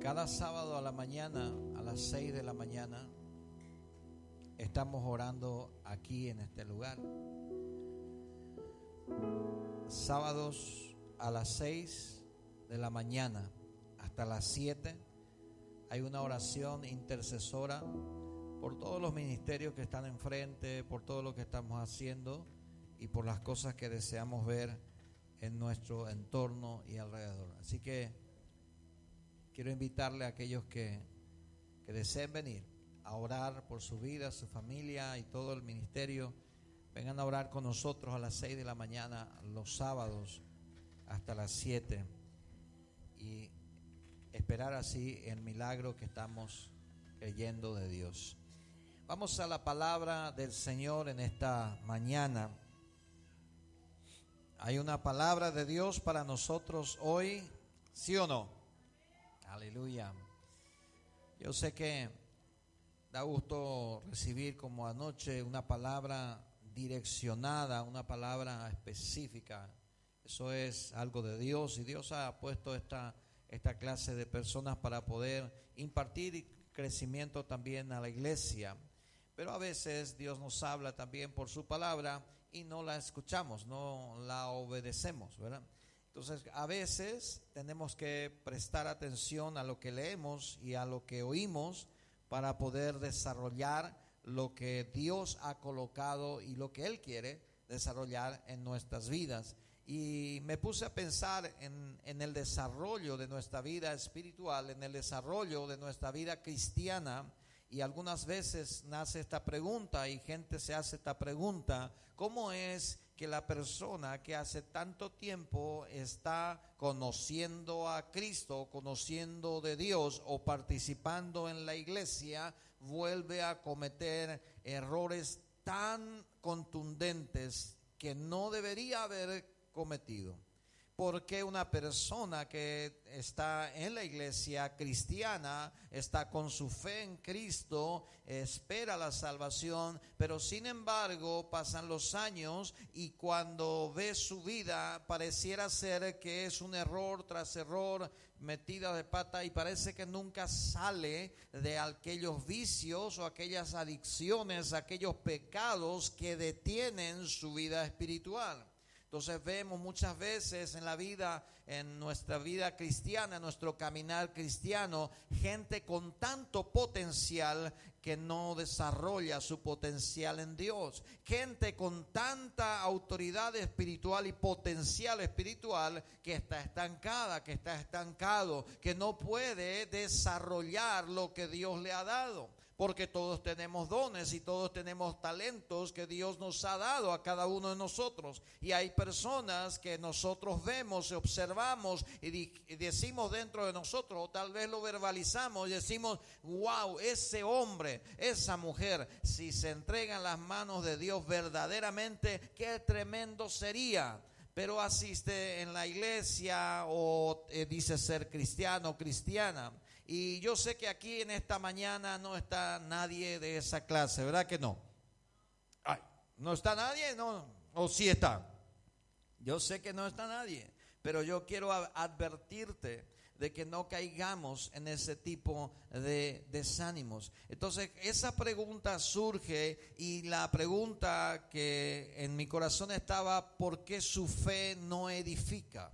Cada sábado a la mañana, a las 6 de la mañana, estamos orando aquí en este lugar. Sábados a las 6 de la mañana hasta las 7 hay una oración intercesora por todos los ministerios que están enfrente, por todo lo que estamos haciendo y por las cosas que deseamos ver en nuestro entorno y alrededor. Así que quiero invitarle a aquellos que, que deseen venir a orar por su vida, su familia y todo el ministerio. Vengan a orar con nosotros a las 6 de la mañana los sábados hasta las 7 y esperar así el milagro que estamos creyendo de Dios. Vamos a la palabra del Señor en esta mañana. Hay una palabra de Dios para nosotros hoy, ¿sí o no? Aleluya. Yo sé que da gusto recibir como anoche una palabra direccionada, una palabra específica. Eso es algo de Dios y Dios ha puesto esta, esta clase de personas para poder impartir crecimiento también a la iglesia. Pero a veces Dios nos habla también por su palabra y no la escuchamos, no la obedecemos, ¿verdad? Entonces, a veces tenemos que prestar atención a lo que leemos y a lo que oímos para poder desarrollar lo que Dios ha colocado y lo que Él quiere desarrollar en nuestras vidas. Y me puse a pensar en, en, el desarrollo de nuestra vida espiritual, en el desarrollo de nuestra vida cristiana. Y algunas veces nace esta pregunta y gente se hace esta pregunta, ¿cómo es que la persona que hace tanto tiempo está conociendo a Cristo, conociendo de Dios o participando en la iglesia, vuelve a cometer errores tan contundentes que no debería haber cometido? Porque una persona que está en la iglesia cristiana, está con su fe en Cristo, espera la salvación, pero sin embargo pasan los años y cuando ve su vida pareciera ser que es un error tras error, metida de pata y parece que nunca sale de aquellos vicios o aquellas adicciones, aquellos pecados que detienen su vida espiritual. Entonces vemos muchas veces en la vida, en nuestra vida cristiana, en nuestro caminar cristiano, gente con tanto potencial que no desarrolla su potencial en Dios. Gente con tanta autoridad espiritual y potencial espiritual que está estancada, que está estancado, que no puede desarrollar lo que Dios le ha dado porque todos tenemos dones y todos tenemos talentos que Dios nos ha dado a cada uno de nosotros. Y hay personas que nosotros vemos, observamos y, decimos dentro de nosotros, o tal vez lo verbalizamos y decimos, wow, ese hombre, esa mujer, si se entrega en las manos de Dios verdaderamente, qué tremendo sería pero asiste en la iglesia o eh, dice ser cristiano o cristiana. Y yo sé que aquí en esta mañana no está nadie de esa clase, ¿verdad que no? Ay, ¿No está nadie? No, o sí está. Yo sé que no está nadie, pero yo quiero advertirte de que no caigamos en ese tipo de desánimos. Entonces, esa pregunta surge y la pregunta que en mi corazón estaba, ¿por qué su fe no edifica?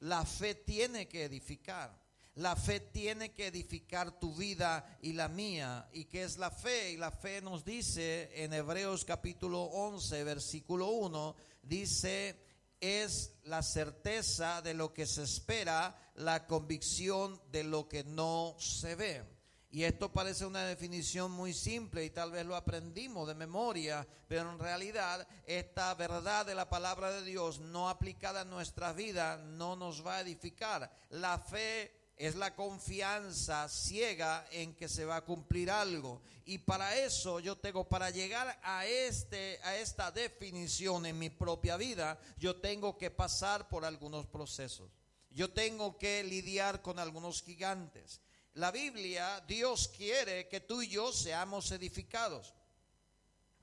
La fe tiene que edificar. La fe tiene que edificar tu vida y la mía. ¿Y qué es la fe? Y la fe nos dice en Hebreos capítulo 11, versículo 1, dice, es la certeza de lo que se espera, la convicción de lo que no se ve. Y esto parece una definición muy simple y tal vez lo aprendimos de memoria, pero en realidad esta verdad de la palabra de Dios no aplicada en nuestra vida no nos va a edificar. La fe es la confianza ciega en que se va a cumplir algo. Y para eso yo tengo, para llegar a, este, a esta definición en mi propia vida, yo tengo que pasar por algunos procesos. Yo tengo que lidiar con algunos gigantes. La Biblia, Dios quiere que tú y yo seamos edificados.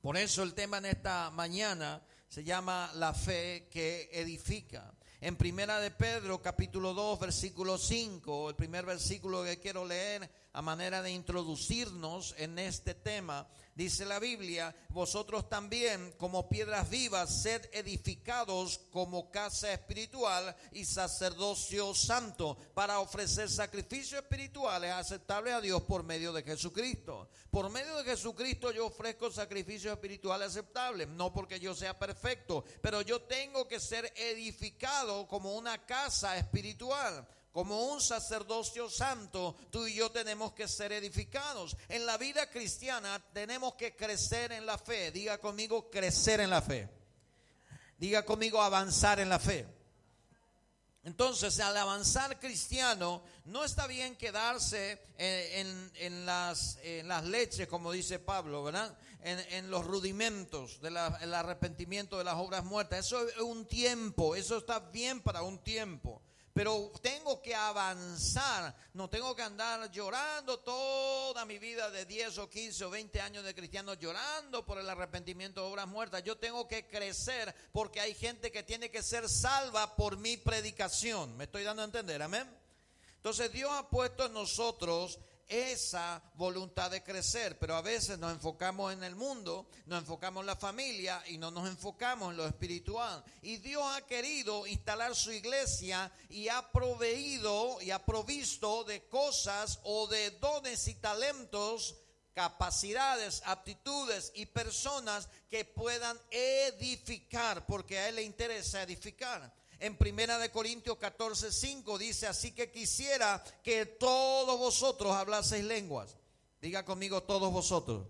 Por eso el tema en esta mañana se llama la fe que edifica. En Primera de Pedro, capítulo 2, versículo 5, el primer versículo que quiero leer a manera de introducirnos en este tema. Dice la Biblia, vosotros también como piedras vivas, sed edificados como casa espiritual y sacerdocio santo para ofrecer sacrificios espirituales aceptables a Dios por medio de Jesucristo. Por medio de Jesucristo yo ofrezco sacrificios espirituales aceptables, no porque yo sea perfecto, pero yo tengo que ser edificado como una casa espiritual como un sacerdocio santo, tú y yo tenemos que ser edificados. En la vida cristiana tenemos que crecer en la fe. Diga conmigo, crecer en la fe. Diga conmigo, avanzar en la fe. Entonces, al avanzar cristiano, no está bien quedarse en, las, las, leches, como dice Pablo, ¿verdad? En, los rudimentos del arrepentimiento de las obras muertas. Eso es un tiempo, eso está bien para un tiempo. Pero tengo que avanzar, no tengo que andar llorando toda mi vida de 10 o 15 o 20 años de cristiano, llorando por el arrepentimiento de obras muertas. Yo tengo que crecer porque hay gente que tiene que ser salva por mi predicación. ¿Me estoy dando a entender? Amén. Entonces Dios ha puesto en nosotros esa voluntad de crecer, pero a veces nos enfocamos en el mundo, nos enfocamos en la familia y no nos enfocamos en lo espiritual. Y Dios ha querido instalar su iglesia y ha proveído y ha provisto de cosas o de dones y talentos capacidades, aptitudes y personas que puedan edificar, porque a Él le interesa edificar en Primera de Corintios 14, 5 dice, así que quisiera que todos vosotros hablaseis lenguas. Diga conmigo todos vosotros.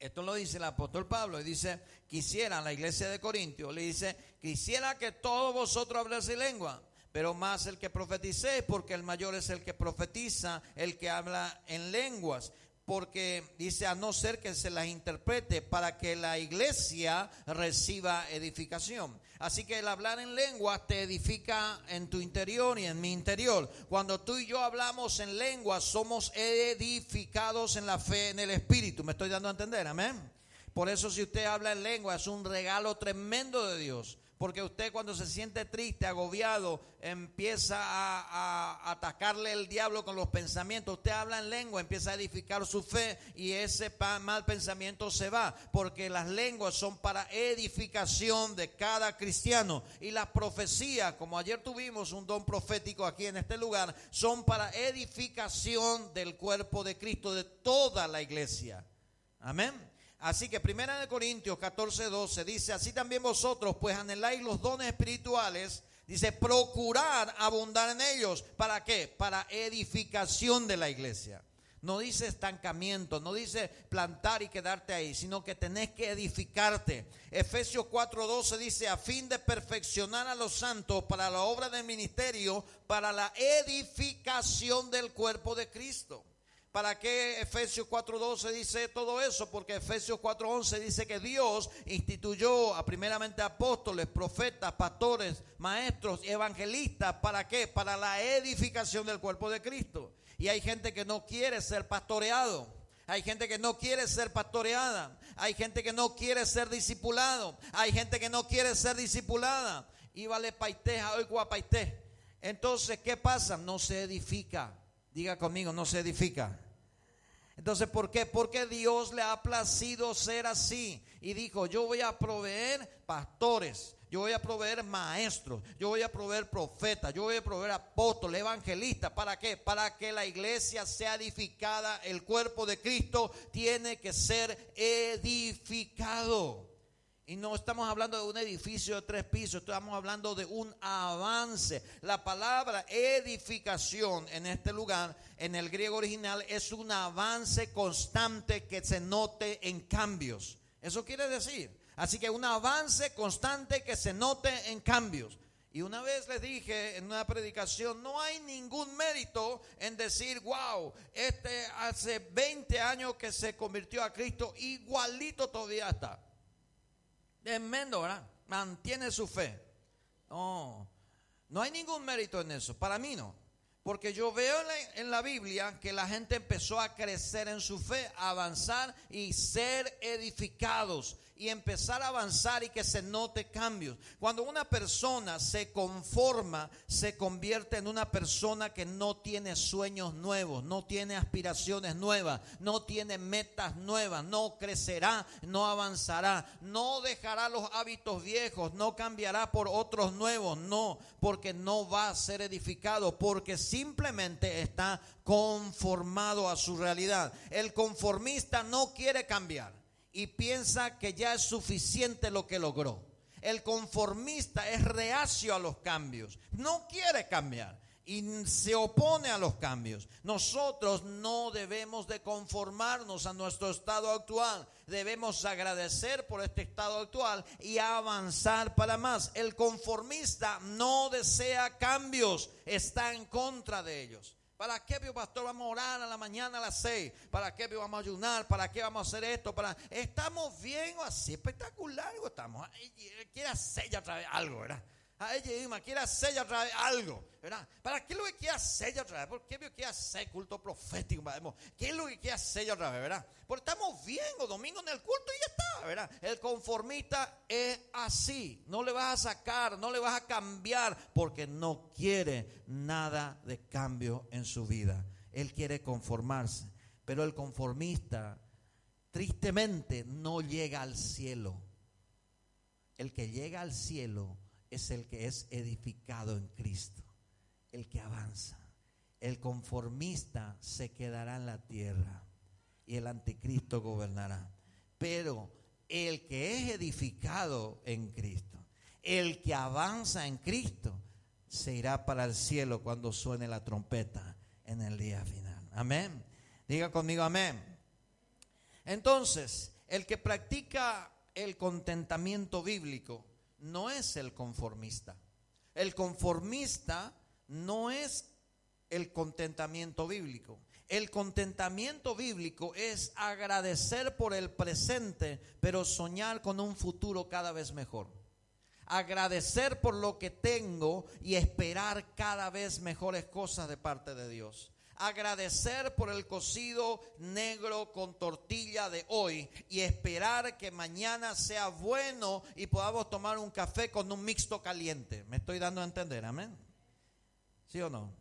Esto lo dice el apóstol Pablo y dice, quisiera, la iglesia de Corintios le dice, quisiera que todos vosotros hablaseis lengua, pero más el que profeticéis, porque el mayor es el que profetiza, el que habla en lenguas porque dice a no ser que se las interprete para que la iglesia reciba edificación. Así que el hablar en lengua te edifica en tu interior y en mi interior. Cuando tú y yo hablamos en lengua, somos edificados en la fe, en el espíritu. ¿Me estoy dando a entender? Amén. Por eso si usted habla en lengua es un regalo tremendo de Dios. Porque usted cuando se siente triste, agobiado, empieza a, atacarle el diablo con los pensamientos. Usted habla en lengua, empieza a edificar su fe y ese mal pensamiento se va. Porque las lenguas son para edificación de cada cristiano. Y las profecías, como ayer tuvimos un don profético aquí en este lugar, son para edificación del cuerpo de Cristo, de toda la iglesia. Amén. Así que Primera de Corintios 14, 12 dice, así también vosotros, pues anheláis los dones espirituales, dice, procurar abundar en ellos. ¿Para qué? Para edificación de la iglesia. No dice estancamiento, no dice plantar y quedarte ahí, sino que tenés que edificarte. Efesios 4:12 dice, a fin de perfeccionar a los santos para la obra del ministerio, para la edificación del cuerpo de Cristo. ¿Para qué Efesios 4.12 dice todo eso? Porque Efesios 4.11 dice que Dios instituyó a primeramente apóstoles, profetas, pastores, maestros evangelistas. ¿Para qué? Para la edificación del cuerpo de Cristo. Y hay gente que no quiere ser pastoreado. Hay gente que no quiere ser pastoreada. Hay gente que no quiere ser discipulado. Hay gente que no quiere ser discipulada. Y vale paité, hoy guapaité. Entonces, ¿qué pasa? No se edifica. Diga conmigo, no se edifica. Entonces, ¿por qué? Porque Dios le ha placido ser así. Y dijo, yo voy a proveer pastores, yo voy a proveer maestros, yo voy a proveer profetas, yo voy a proveer apóstoles, evangelistas. ¿Para qué? Para que la iglesia sea edificada. El cuerpo de Cristo tiene que ser edificado. Y no estamos hablando de un edificio de tres pisos, estamos hablando de un avance. La palabra edificación en este lugar, en el griego original, es un avance constante que se note en cambios. Eso quiere decir. Así que un avance constante que se note en cambios. Y una vez les dije en una predicación, no hay ningún mérito en decir, wow, este hace 20 años que se convirtió a Cristo, igualito todavía está. Tremendo, ¿verdad? Mantiene su fe. No, no hay ningún mérito en eso. Para mí no. Porque yo veo en la, Biblia que la gente empezó a crecer en su fe, a avanzar y ser edificados. Y empezar a avanzar y que se note cambios. Cuando una persona se conforma, se convierte en una persona que no tiene sueños nuevos, no tiene aspiraciones nuevas, no tiene metas nuevas, no crecerá, no avanzará, no dejará los hábitos viejos, no cambiará por otros nuevos, no, porque no va a ser edificado, porque simplemente está conformado a su realidad. El conformista no quiere cambiar y piensa que ya es suficiente lo que logró. El conformista es reacio a los cambios, no quiere cambiar y se opone a los cambios. Nosotros no debemos de conformarnos a nuestro estado actual. Debemos agradecer por este estado actual y avanzar para más. El conformista no desea cambios, está en contra de ellos. ¿Para qué, pastor, vamos a orar a la mañana a las seis? ¿Para qué vamos a ayunar? ¿Para qué vamos a hacer esto? ¿Para... Estamos bien o así espectacular. Estamos, quiere hacer otra vez algo, ¿verdad? A ella misma quiere hacer otra vez algo, ¿verdad? ¿Para qué es lo que quiere hacer otra vez? ¿Por qué quiere hacer culto profético? ¿Qué es lo que quiere hacer otra vez, verdad? Porque estamos bien o domingo en el culto y ya está, ¿verdad? El conformista es así. No le vas a sacar, no le vas a cambiar porque no quiere nada de cambio en su vida. Él quiere conformarse. Pero el conformista, tristemente, no llega al cielo. El que llega al cielo es el que es edificado en Cristo, el que avanza. El conformista se quedará en la tierra y el anticristo gobernará. Pero el que es edificado en Cristo, el que avanza en Cristo, se irá para el cielo cuando suene la trompeta en el día final. Amén. Diga conmigo amén. Entonces, el que practica el contentamiento bíblico, no es el conformista. El conformista no es el contentamiento bíblico. El contentamiento bíblico es agradecer por el presente, pero soñar con un futuro cada vez mejor. Agradecer por lo que tengo y esperar cada vez mejores cosas de parte de Dios agradecer por el cocido negro con tortilla de hoy y esperar que mañana sea bueno y podamos tomar un café con un mixto caliente. ¿Me estoy dando a entender? Amén. ¿Sí o no?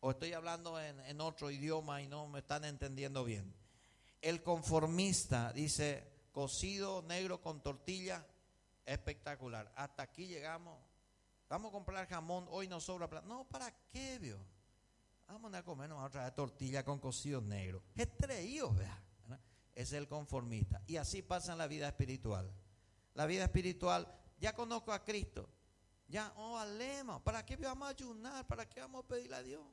O estoy hablando en, en otro idioma y no me están entendiendo bien. El conformista dice cocido negro con tortilla, espectacular. Hasta aquí llegamos. Vamos a comprar jamón, hoy nos sobra plata. No, ¿para qué, Dios? Vamos a comer, vamos a tortilla con cocido negro. Es traído, Es el conformista. Y así pasa en la vida espiritual. La vida espiritual, ya conozco a Cristo. Ya, oh, alema, ¿para qué vamos a ayunar? ¿Para qué vamos a pedirle a Dios?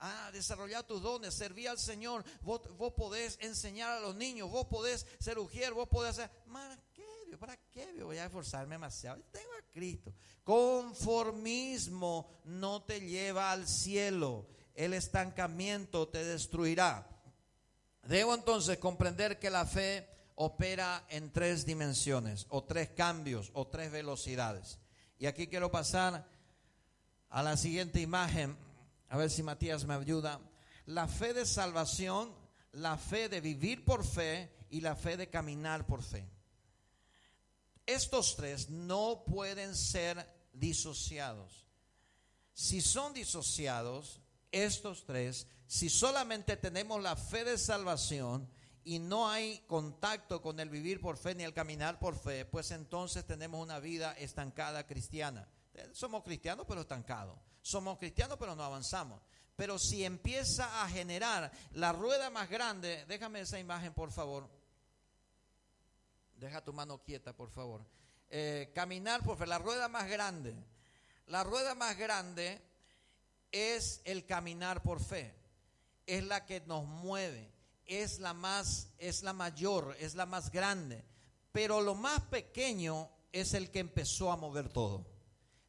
Ah, desarrollar tus dones, servir al Señor. Vos, podés enseñar a los niños, vos podés ser ujier, vos podés hacer. ¿Para qué? ¿Para qué voy a esforzarme demasiado? tengo a Cristo. Conformismo no te lleva al cielo el estancamiento te destruirá. Debo entonces comprender que la fe opera en tres dimensiones, o tres cambios, o tres velocidades. Y aquí quiero pasar a la siguiente imagen, a ver si Matías me ayuda. La fe de salvación, la fe de vivir por fe y la fe de caminar por fe. Estos tres no pueden ser disociados. Si son disociados, estos tres, si solamente tenemos la fe de salvación y no hay contacto con el vivir por fe ni el caminar por fe, pues entonces tenemos una vida estancada cristiana. Somos cristianos pero estancados. Somos cristianos pero no avanzamos. Pero si empieza a generar la rueda más grande, déjame esa imagen por favor. Deja tu mano quieta por favor. Eh, caminar por fe, la rueda más grande. La rueda más grande es el caminar por fe. Es la que nos mueve, es la más es la mayor, es la más grande, pero lo más pequeño es el que empezó a mover todo.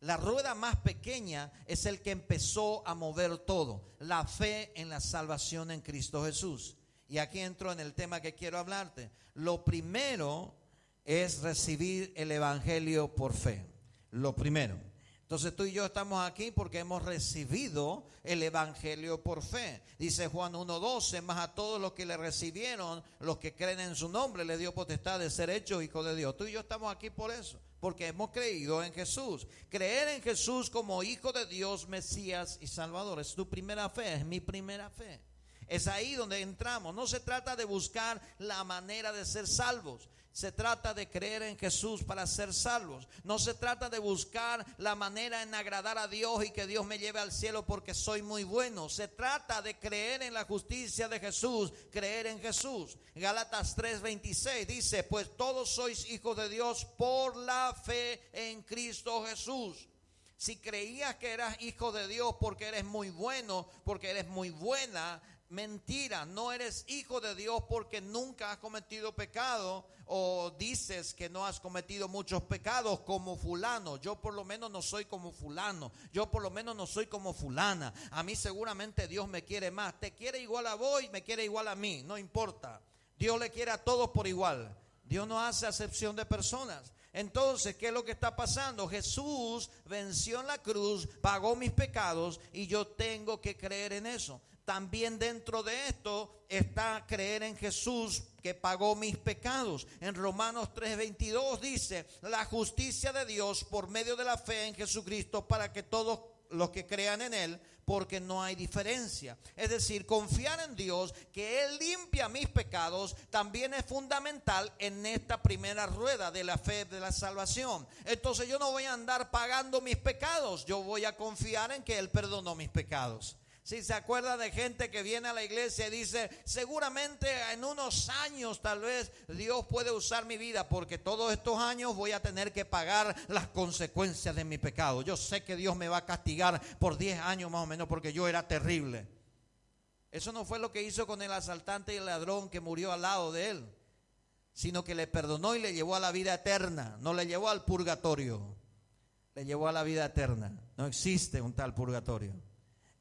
La rueda más pequeña es el que empezó a mover todo, la fe en la salvación en Cristo Jesús. Y aquí entro en el tema que quiero hablarte. Lo primero es recibir el Evangelio por fe. Lo primero. Entonces tú y yo estamos aquí porque hemos recibido el Evangelio por fe. Dice Juan 1.12, más a todos los que le recibieron, los que creen en su nombre, le dio potestad de ser hechos hijos de Dios. Tú y yo estamos aquí por eso, porque hemos creído en Jesús. Creer en Jesús como hijo de Dios, Mesías y Salvador. Es tu primera fe, es mi primera fe. Es ahí donde entramos. No se trata de buscar la manera de ser salvos. Se trata de creer en Jesús para ser salvos. No se trata de buscar la manera en agradar a Dios y que Dios me lleve al cielo porque soy muy bueno. Se trata de creer en la justicia de Jesús, creer en Jesús. Gálatas 3:26 dice, pues todos sois hijos de Dios por la fe en Cristo Jesús. Si creías que eras hijo de Dios porque eres muy bueno, porque eres muy buena, mentira, no eres hijo de Dios porque nunca has cometido pecado o dices que no has cometido muchos pecados como fulano. Yo por lo menos no soy como fulano. Yo por lo menos no soy como fulana. A mí seguramente Dios me quiere más. Te quiere igual a vos y me quiere igual a mí. No importa. Dios le quiere a todos por igual. Dios no hace acepción de personas. Entonces, ¿qué es lo que está pasando? Jesús venció en la cruz, pagó mis pecados y yo tengo que creer en eso también dentro de esto está creer en Jesús que pagó mis pecados. En Romanos 3:22 dice, la justicia de Dios por medio de la fe en Jesucristo para que todos los que crean en Él, porque no hay diferencia. Es decir, confiar en Dios, que Él limpia mis pecados, también es fundamental en esta primera rueda de la fe de la salvación. Entonces yo no voy a andar pagando mis pecados, yo voy a confiar en que Él perdonó mis pecados. Si se acuerda de gente que viene a la iglesia y dice, seguramente en unos años tal vez Dios puede usar mi vida porque todos estos años voy a tener que pagar las consecuencias de mi pecado. Yo sé que Dios me va a castigar por 10 años más o menos porque yo era terrible. Eso no fue lo que hizo con el asaltante y el ladrón que murió al lado de él, sino que le perdonó y le llevó a la vida eterna, no le llevó al purgatorio, le llevó a la vida eterna. No existe un tal purgatorio.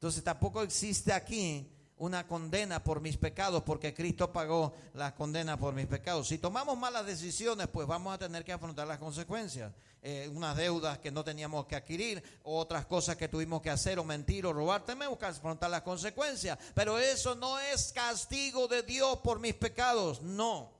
Entonces tampoco existe aquí una condena por mis pecados porque Cristo pagó la condena por mis pecados. Si tomamos malas decisiones, pues vamos a tener que afrontar las consecuencias. Eh, unas deudas que no teníamos que adquirir, otras cosas que tuvimos que hacer o mentir o robar, tenemos que afrontar las consecuencias. Pero eso no es castigo de Dios por mis pecados, no.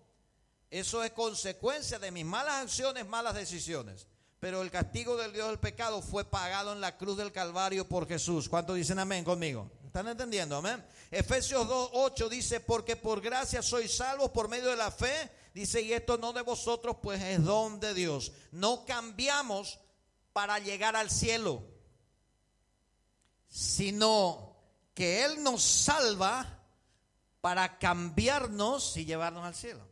Eso es consecuencia de mis malas acciones, malas decisiones. Pero el castigo del Dios del pecado fue pagado en la cruz del Calvario por Jesús. ¿Cuántos dicen amén conmigo? ¿Están entendiendo? Amén. Efesios 2.8 dice, porque por gracia sois salvos por medio de la fe. Dice, y esto no de vosotros, pues es don de Dios. No cambiamos para llegar al cielo, sino que Él nos salva para cambiarnos y llevarnos al cielo.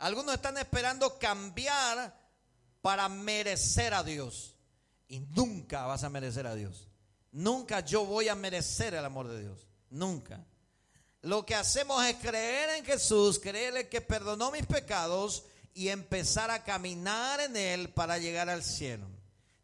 Algunos están esperando cambiar para merecer a Dios. Y nunca vas a merecer a Dios. Nunca yo voy a merecer el amor de Dios. Nunca. Lo que hacemos es creer en Jesús, creerle que perdonó mis pecados y empezar a caminar en Él para llegar al cielo.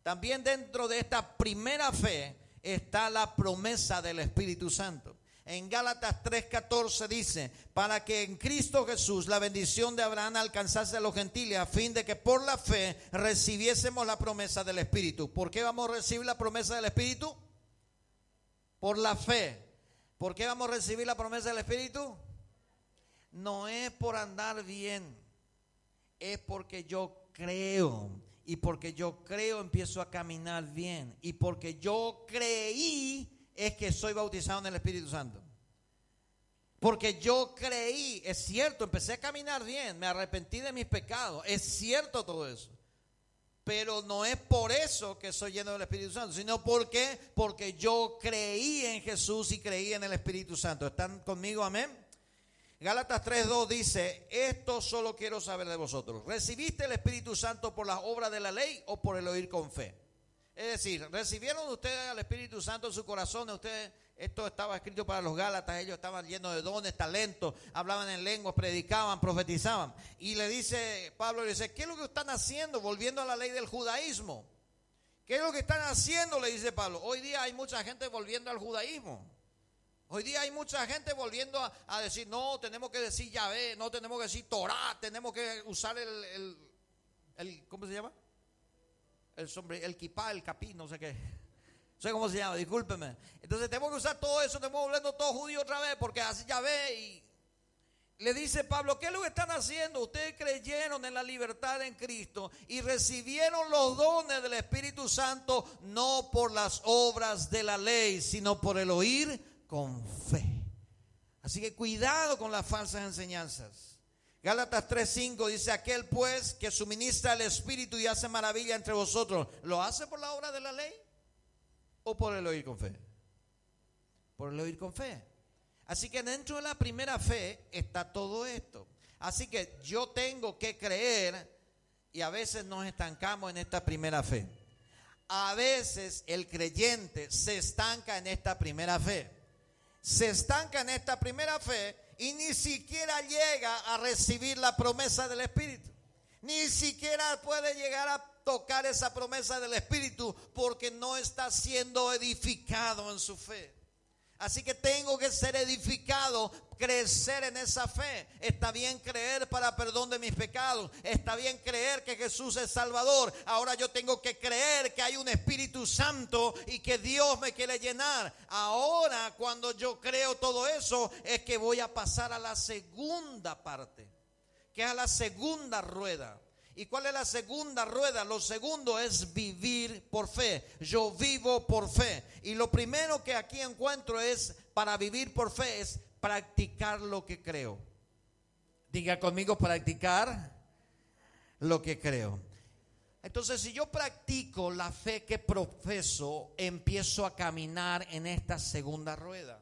También dentro de esta primera fe está la promesa del Espíritu Santo. En Gálatas 3:14 dice, para que en Cristo Jesús la bendición de Abraham alcanzase a los gentiles, a fin de que por la fe recibiésemos la promesa del Espíritu. ¿Por qué vamos a recibir la promesa del Espíritu? Por la fe. ¿Por qué vamos a recibir la promesa del Espíritu? No es por andar bien, es porque yo creo. Y porque yo creo empiezo a caminar bien. Y porque yo creí es que soy bautizado en el Espíritu Santo. Porque yo creí, es cierto, empecé a caminar bien, me arrepentí de mis pecados, es cierto todo eso. Pero no es por eso que soy lleno del Espíritu Santo, sino porque porque yo creí en Jesús y creí en el Espíritu Santo. ¿Están conmigo? Amén. Gálatas 3:2 dice, "Esto solo quiero saber de vosotros. ¿Recibiste el Espíritu Santo por las obras de la ley o por el oír con fe?" Es decir, recibieron ustedes al Espíritu Santo en su corazón, ustedes, esto estaba escrito para los Gálatas, ellos estaban llenos de dones, talentos, hablaban en lenguas, predicaban, profetizaban. Y le dice, Pablo le dice, ¿qué es lo que están haciendo? Volviendo a la ley del judaísmo. ¿Qué es lo que están haciendo? Le dice Pablo. Hoy día hay mucha gente volviendo al judaísmo. Hoy día hay mucha gente volviendo a, decir, no, tenemos que decir Yahvé, no tenemos que decir Torah, tenemos que usar el, el ¿cómo se llama? El sombrero, el kipá, el capí, no sé qué. No sé cómo se llama, discúlpeme. Entonces tenemos que usar todo eso, tenemos volviendo todo judío otra vez, porque así ya ve y le dice Pablo, ¿qué es lo que están haciendo? Ustedes creyeron en la libertad en Cristo y recibieron los dones del Espíritu Santo no por las obras de la ley, sino por el oír con fe. Así que cuidado con las falsas enseñanzas. Gálatas 3:5 dice, aquel pues que suministra el Espíritu y hace maravilla entre vosotros, ¿lo hace por la obra de la ley o por el oír con fe? Por el oír con fe. Así que dentro de la primera fe está todo esto. Así que yo tengo que creer y a veces nos estancamos en esta primera fe. A veces el creyente se estanca en esta primera fe. Se estanca en esta primera fe y ni siquiera llega a recibir la promesa del Espíritu. Ni siquiera puede llegar a tocar esa promesa del Espíritu porque no está siendo edificado en su fe. Así que tengo que ser edificado, crecer en esa fe. Está bien creer para perdón de mis pecados. Está bien creer que Jesús es Salvador. Ahora yo tengo que creer que hay un Espíritu Santo y que Dios me quiere llenar. Ahora cuando yo creo todo eso es que voy a pasar a la segunda parte, que es a la segunda rueda. ¿Y cuál es la segunda rueda? Lo segundo es vivir por fe. Yo vivo por fe. Y lo primero que aquí encuentro es, para vivir por fe, es practicar lo que creo. Diga conmigo, practicar lo que creo. Entonces, si yo practico la fe que profeso, empiezo a caminar en esta segunda rueda.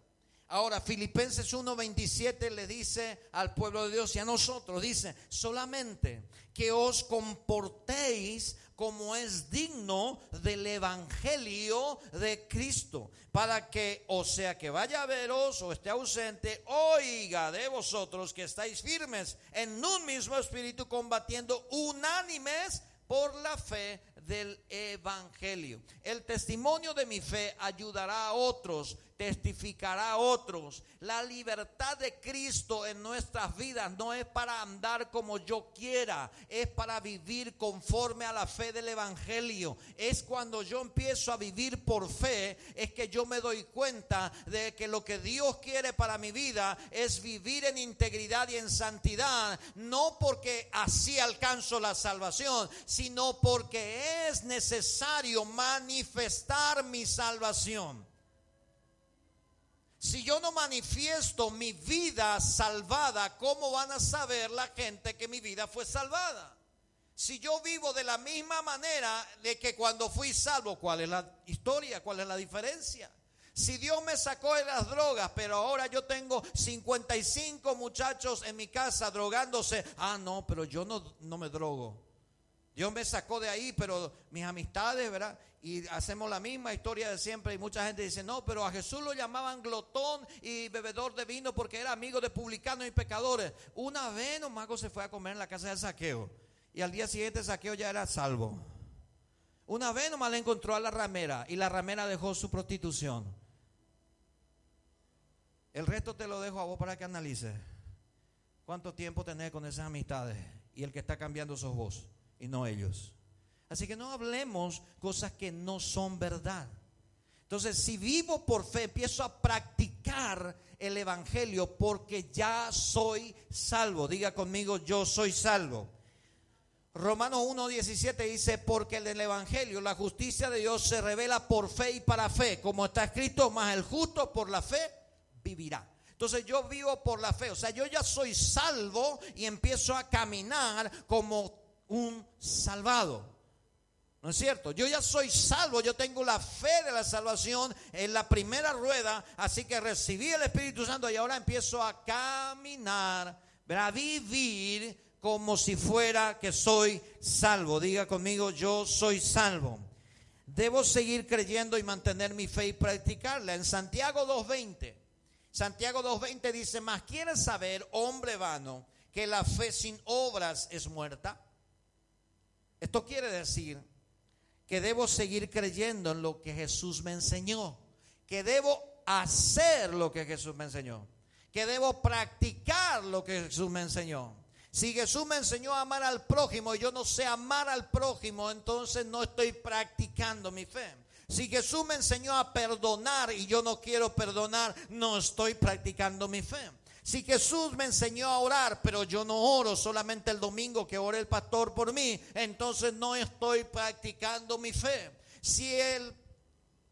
Ahora, Filipenses 1:27 le dice al pueblo de Dios y a nosotros, dice, solamente que os comportéis como es digno del Evangelio de Cristo, para que, o sea, que vaya a veros o esté ausente, oiga de vosotros que estáis firmes en un mismo espíritu, combatiendo unánimes por la fe del Evangelio. El testimonio de mi fe ayudará a otros testificará a otros. La libertad de Cristo en nuestras vidas no es para andar como yo quiera, es para vivir conforme a la fe del Evangelio. Es cuando yo empiezo a vivir por fe, es que yo me doy cuenta de que lo que Dios quiere para mi vida es vivir en integridad y en santidad, no porque así alcanzo la salvación, sino porque es necesario manifestar mi salvación. Si yo no manifiesto mi vida salvada, ¿cómo van a saber la gente que mi vida fue salvada? Si yo vivo de la misma manera de que cuando fui salvo, ¿cuál es la historia? ¿Cuál es la diferencia? Si Dios me sacó de las drogas, pero ahora yo tengo 55 muchachos en mi casa drogándose, ah, no, pero yo no, no me drogo. Dios me sacó de ahí, pero mis amistades, ¿verdad? Y hacemos la misma historia de siempre y mucha gente dice, no, pero a Jesús lo llamaban glotón y bebedor de vino porque era amigo de publicanos y pecadores. Una vez nomás se fue a comer en la casa de saqueo y al día siguiente saqueo ya era salvo. Una vez nomás le encontró a la ramera y la ramera dejó su prostitución. El resto te lo dejo a vos para que analices. ¿Cuánto tiempo tenés con esas amistades? Y el que está cambiando sos vos y no ellos. Así que no hablemos cosas que no son verdad. Entonces, si vivo por fe, empiezo a practicar el Evangelio porque ya soy salvo. Diga conmigo, yo soy salvo. Romanos 1.17 dice, porque en el Evangelio la justicia de Dios se revela por fe y para fe, como está escrito, más el justo por la fe vivirá. Entonces yo vivo por la fe, o sea, yo ya soy salvo y empiezo a caminar como un salvado. ¿No es cierto? Yo ya soy salvo, yo tengo la fe de la salvación en la primera rueda, así que recibí el Espíritu Santo y ahora empiezo a caminar, a vivir como si fuera que soy salvo. Diga conmigo, yo soy salvo. Debo seguir creyendo y mantener mi fe y practicarla. En Santiago 2.20, Santiago 2.20 dice, más quieres saber, hombre vano, que la fe sin obras es muerta. Esto quiere decir que debo seguir creyendo en lo que Jesús me enseñó, que debo hacer lo que Jesús me enseñó, que debo practicar lo que Jesús me enseñó. Si Jesús me enseñó a amar al prójimo y yo no sé amar al prójimo, entonces no estoy practicando mi fe. Si Jesús me enseñó a perdonar y yo no quiero perdonar, no estoy practicando mi fe. Si Jesús me enseñó a orar, pero yo no oro solamente el domingo que ore el pastor por mí, entonces no estoy practicando mi fe. Si el,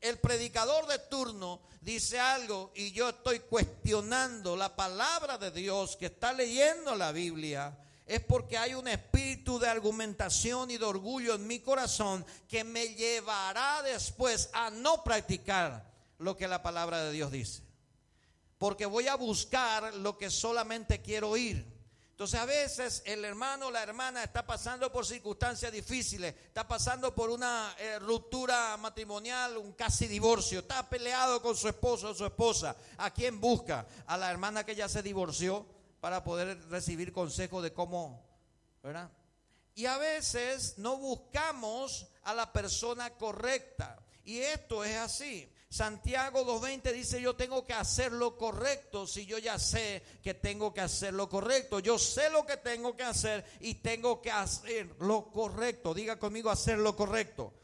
el predicador de turno dice algo y yo estoy cuestionando la palabra de Dios que está leyendo la Biblia, es porque hay un espíritu de argumentación y de orgullo en mi corazón que me llevará después a no practicar lo que la palabra de Dios dice. Porque voy a buscar lo que solamente quiero oír. Entonces a veces el hermano o la hermana está pasando por circunstancias difíciles, está pasando por una eh, ruptura matrimonial, un casi divorcio, está peleado con su esposo o su esposa. ¿A quién busca? A la hermana que ya se divorció para poder recibir consejo de cómo, ¿verdad? Y a veces no buscamos a la persona correcta. Y esto es así. Santiago 2.20 dice, yo tengo que hacer lo correcto si yo ya sé que tengo que hacer lo correcto. Yo sé lo que tengo que hacer y tengo que hacer lo correcto. Diga conmigo hacer lo correcto.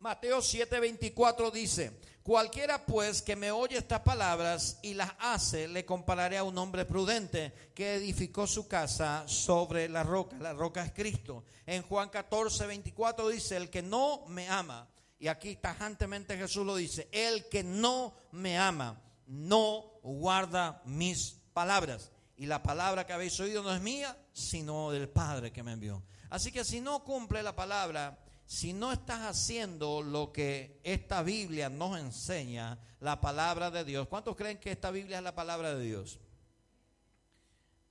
Mateo 7:24 dice, Cualquiera pues que me oye estas palabras y las hace, le compararé a un hombre prudente que edificó su casa sobre la roca. La roca es Cristo. En Juan 14, 24 dice, el que no me ama, y aquí tajantemente Jesús lo dice, el que no me ama, no guarda mis palabras. Y la palabra que habéis oído no es mía, sino del Padre que me envió. Así que si no cumple la palabra, si no estás haciendo lo que esta Biblia nos enseña, la palabra de Dios, ¿cuántos creen que esta Biblia es la palabra de Dios?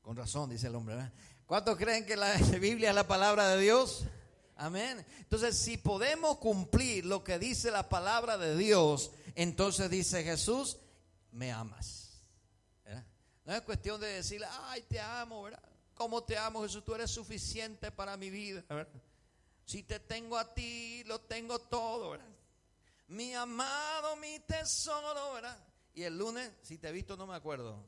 Con razón, dice el hombre. ¿Cuántos creen que la Biblia es la palabra de Dios? Amén. Entonces, si podemos cumplir lo que dice la palabra de Dios, entonces dice Jesús, me amas. No es cuestión de decirle, ay, te amo, ¿verdad? ¿Cómo te amo, Jesús? Tú eres suficiente para mi vida. ¿verdad? Si te tengo a ti, lo tengo todo, ¿verdad? Mi amado, mi tesoro, ¿verdad? Y el lunes, si te he visto, no me acuerdo.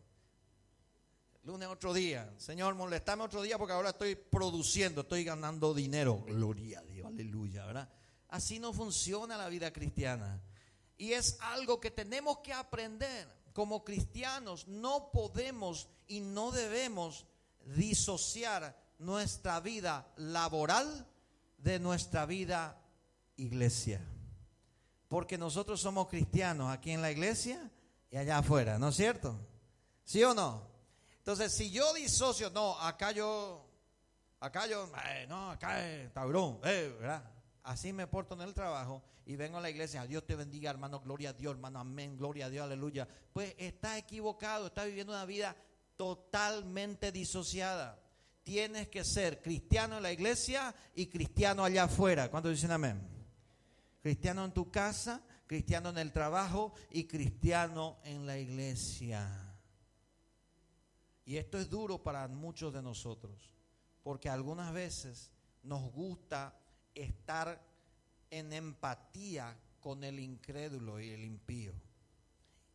Lunes otro día. Señor, molestame otro día porque ahora estoy produciendo, estoy ganando dinero. Gloria a Dios, aleluya, ¿verdad? Así no funciona la vida cristiana. Y es algo que tenemos que aprender. Como cristianos no podemos y no debemos disociar nuestra vida laboral de nuestra vida iglesia. Porque nosotros somos cristianos aquí en la iglesia y allá afuera, ¿no es cierto? ¿Sí o no? Entonces, si yo disocio, no, acá yo, acá yo, eh, no, acá es taurón, eh, ¿verdad? Así me porto en el trabajo y vengo a la iglesia. Dios te bendiga, hermano. Gloria a Dios, hermano. Amén. Gloria a Dios, aleluya. Pues está equivocado, está viviendo una vida totalmente disociada tienes que ser cristiano en la iglesia y cristiano allá afuera. ¿Cuántos dicen amén? Cristiano en tu casa, cristiano en el trabajo y cristiano en la iglesia. Y esto es duro para muchos de nosotros, porque algunas veces nos gusta estar en empatía con el incrédulo y el impío.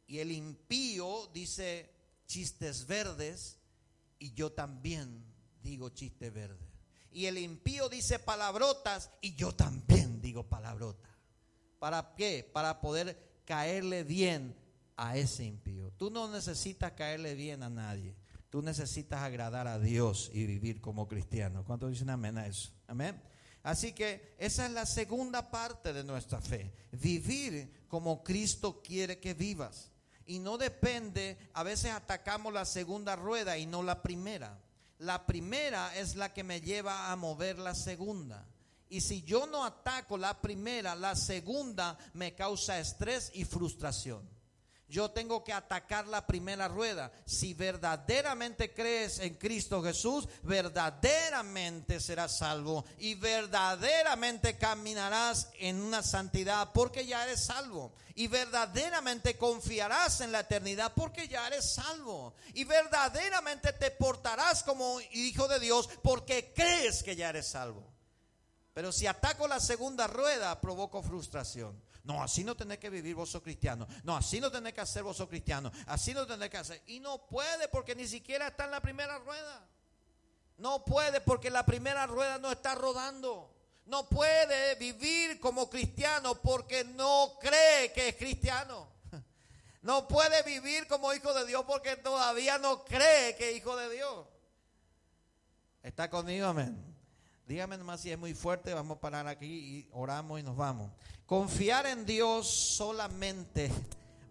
Y el impío dice chistes verdes y yo también digo chiste verde. Y el impío dice palabrotas y yo también digo palabrotas. ¿Para qué? Para poder caerle bien a ese impío. Tú no necesitas caerle bien a nadie. Tú necesitas agradar a Dios y vivir como cristiano. ¿Cuántos dicen amén a eso? Amén. Así que esa es la segunda parte de nuestra fe. Vivir como Cristo quiere que vivas. Y no depende, a veces atacamos la segunda rueda y no la primera. La primera es la que me lleva a mover la segunda. Y si yo no ataco la primera, la segunda me causa estrés y frustración. Yo tengo que atacar la primera rueda. Si verdaderamente crees en Cristo Jesús, verdaderamente serás salvo y verdaderamente caminarás en una santidad porque ya eres salvo. Y verdaderamente confiarás en la eternidad porque ya eres salvo. Y verdaderamente te portarás como hijo de Dios porque crees que ya eres salvo. Pero si ataco la segunda rueda, provoco frustración. No, así no tenés que vivir vos sos cristiano. No, así no tenés que hacer vos sos cristiano. Así no tenés que hacer. Y no puede porque ni siquiera está en la primera rueda. No puede porque la primera rueda no está rodando. No puede vivir como cristiano porque no cree que es cristiano. No puede vivir como hijo de Dios porque todavía no cree que es hijo de Dios. ¿Está conmigo, amén? Dígame nomás si es muy fuerte, vamos a parar aquí y oramos y nos vamos. Confiar en Dios solamente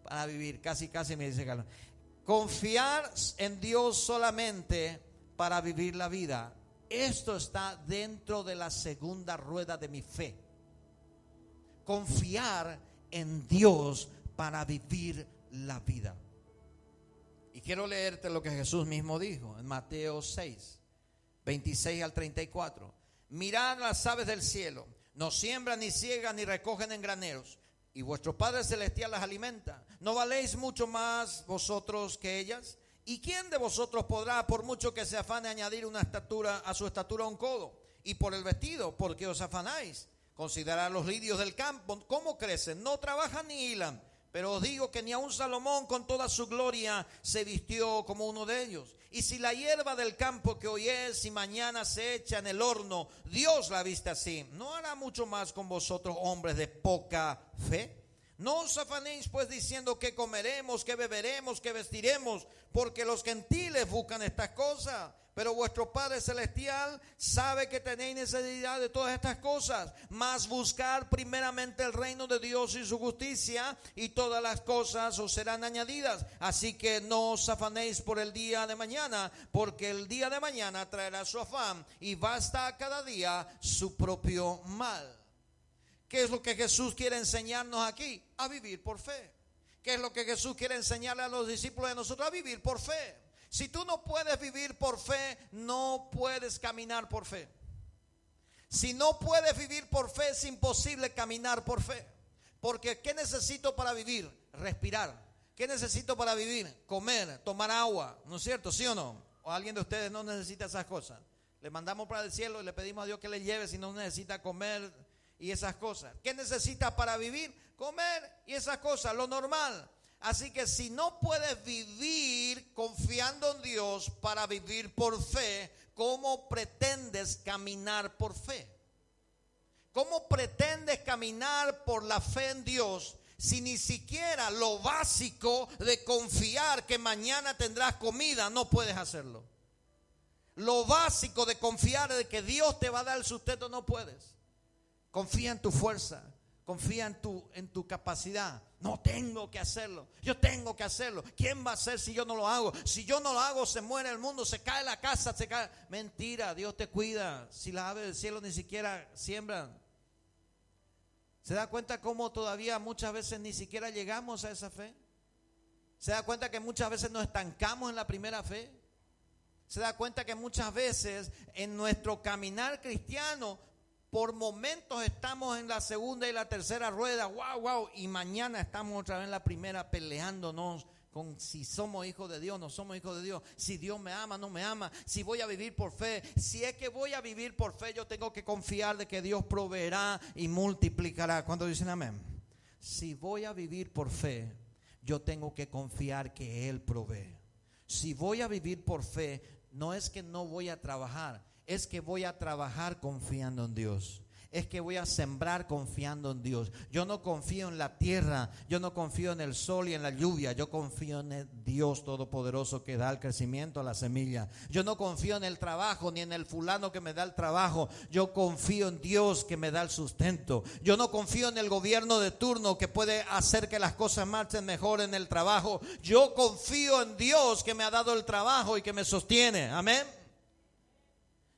para vivir, casi, casi me dice Carlos. Confiar en Dios solamente para vivir la vida. Esto está dentro de la segunda rueda de mi fe. Confiar en Dios para vivir la vida. Y quiero leerte lo que Jesús mismo dijo en Mateo 6, 26 al 34. Mirad las aves del cielo, no siembran ni ciegan ni recogen en graneros, y vuestro Padre Celestial las alimenta. ¿No valéis mucho más vosotros que ellas? ¿Y quién de vosotros podrá, por mucho que se afane, añadir una estatura a su estatura un codo? Y por el vestido, ¿por qué os afanáis? Considerad los lirios del campo, cómo crecen, no trabajan ni hilan. Pero os digo que ni aun Salomón con toda su gloria se vistió como uno de ellos. Y si la hierba del campo que hoy es y mañana se echa en el horno, Dios la viste así, ¿no hará mucho más con vosotros hombres de poca fe? No os afanéis pues diciendo que comeremos, que beberemos, que vestiremos, porque los gentiles buscan estas cosas pero vuestro Padre Celestial sabe que tenéis necesidad de todas estas cosas. Mas buscar primeramente el reino de Dios y su justicia y todas las cosas os serán añadidas. Así que no os afanéis por el día de mañana, porque el día de mañana traerá su afán y basta a cada día su propio mal. ¿Qué es lo que Jesús quiere enseñarnos aquí? A vivir por fe. ¿Qué es lo que Jesús quiere enseñarle a los discípulos de nosotros? A vivir por fe. Si tú no puedes vivir por fe, no puedes caminar por fe. Si no puedes vivir por fe, es imposible caminar por fe. Porque ¿qué necesito para vivir? Respirar. ¿Qué necesito para vivir? Comer, tomar agua, ¿no es cierto? ¿Sí o no? ¿O alguien de ustedes no necesita esas cosas? Le mandamos para el cielo y le pedimos a Dios que le lleve si no necesita comer y esas cosas. ¿Qué necesita para vivir? Comer y esas cosas, lo normal. Así que si no puedes vivir confiando en Dios para vivir por fe, ¿cómo pretendes caminar por fe? ¿Cómo pretendes caminar por la fe en Dios si ni siquiera lo básico de confiar que mañana tendrás comida no puedes hacerlo? Lo básico de confiar de que Dios te va a dar el sustento no puedes. Confía en tu fuerza, confía en tu, en tu capacidad. No tengo que hacerlo. Yo tengo que hacerlo. ¿Quién va a hacer si yo no lo hago? Si yo no lo hago, se muere el mundo, se cae la casa, se cae. Mentira, Dios te cuida. Si las aves del cielo ni siquiera siembran. ¿Se da cuenta cómo todavía muchas veces ni siquiera llegamos a esa fe? ¿Se da cuenta que muchas veces nos estancamos en la primera fe? ¿Se da cuenta que muchas veces en nuestro caminar cristiano por momentos estamos en la segunda y la tercera rueda, wow, wow, y mañana estamos otra vez en la primera peleándonos con si somos hijos de Dios, no somos hijos de Dios, si Dios me ama, no me ama, si voy a vivir por fe, si es que voy a vivir por fe, yo tengo que confiar de que Dios proveerá y multiplicará. Cuando dicen amén? Si voy a vivir por fe, yo tengo que confiar que Él provee. Si voy a vivir por fe, no es que no voy a trabajar, es que voy a trabajar confiando en Dios. Es que voy a sembrar confiando en Dios. Yo no confío en la tierra, yo no confío en el sol y en la lluvia, yo confío en el Dios Todopoderoso que da el crecimiento a la semilla. Yo no confío en el trabajo ni en el fulano que me da el trabajo, yo confío en Dios que me da el sustento. Yo no confío en el gobierno de turno que puede hacer que las cosas marchen mejor en el trabajo. Yo confío en Dios que me ha dado el trabajo y que me sostiene. Amén.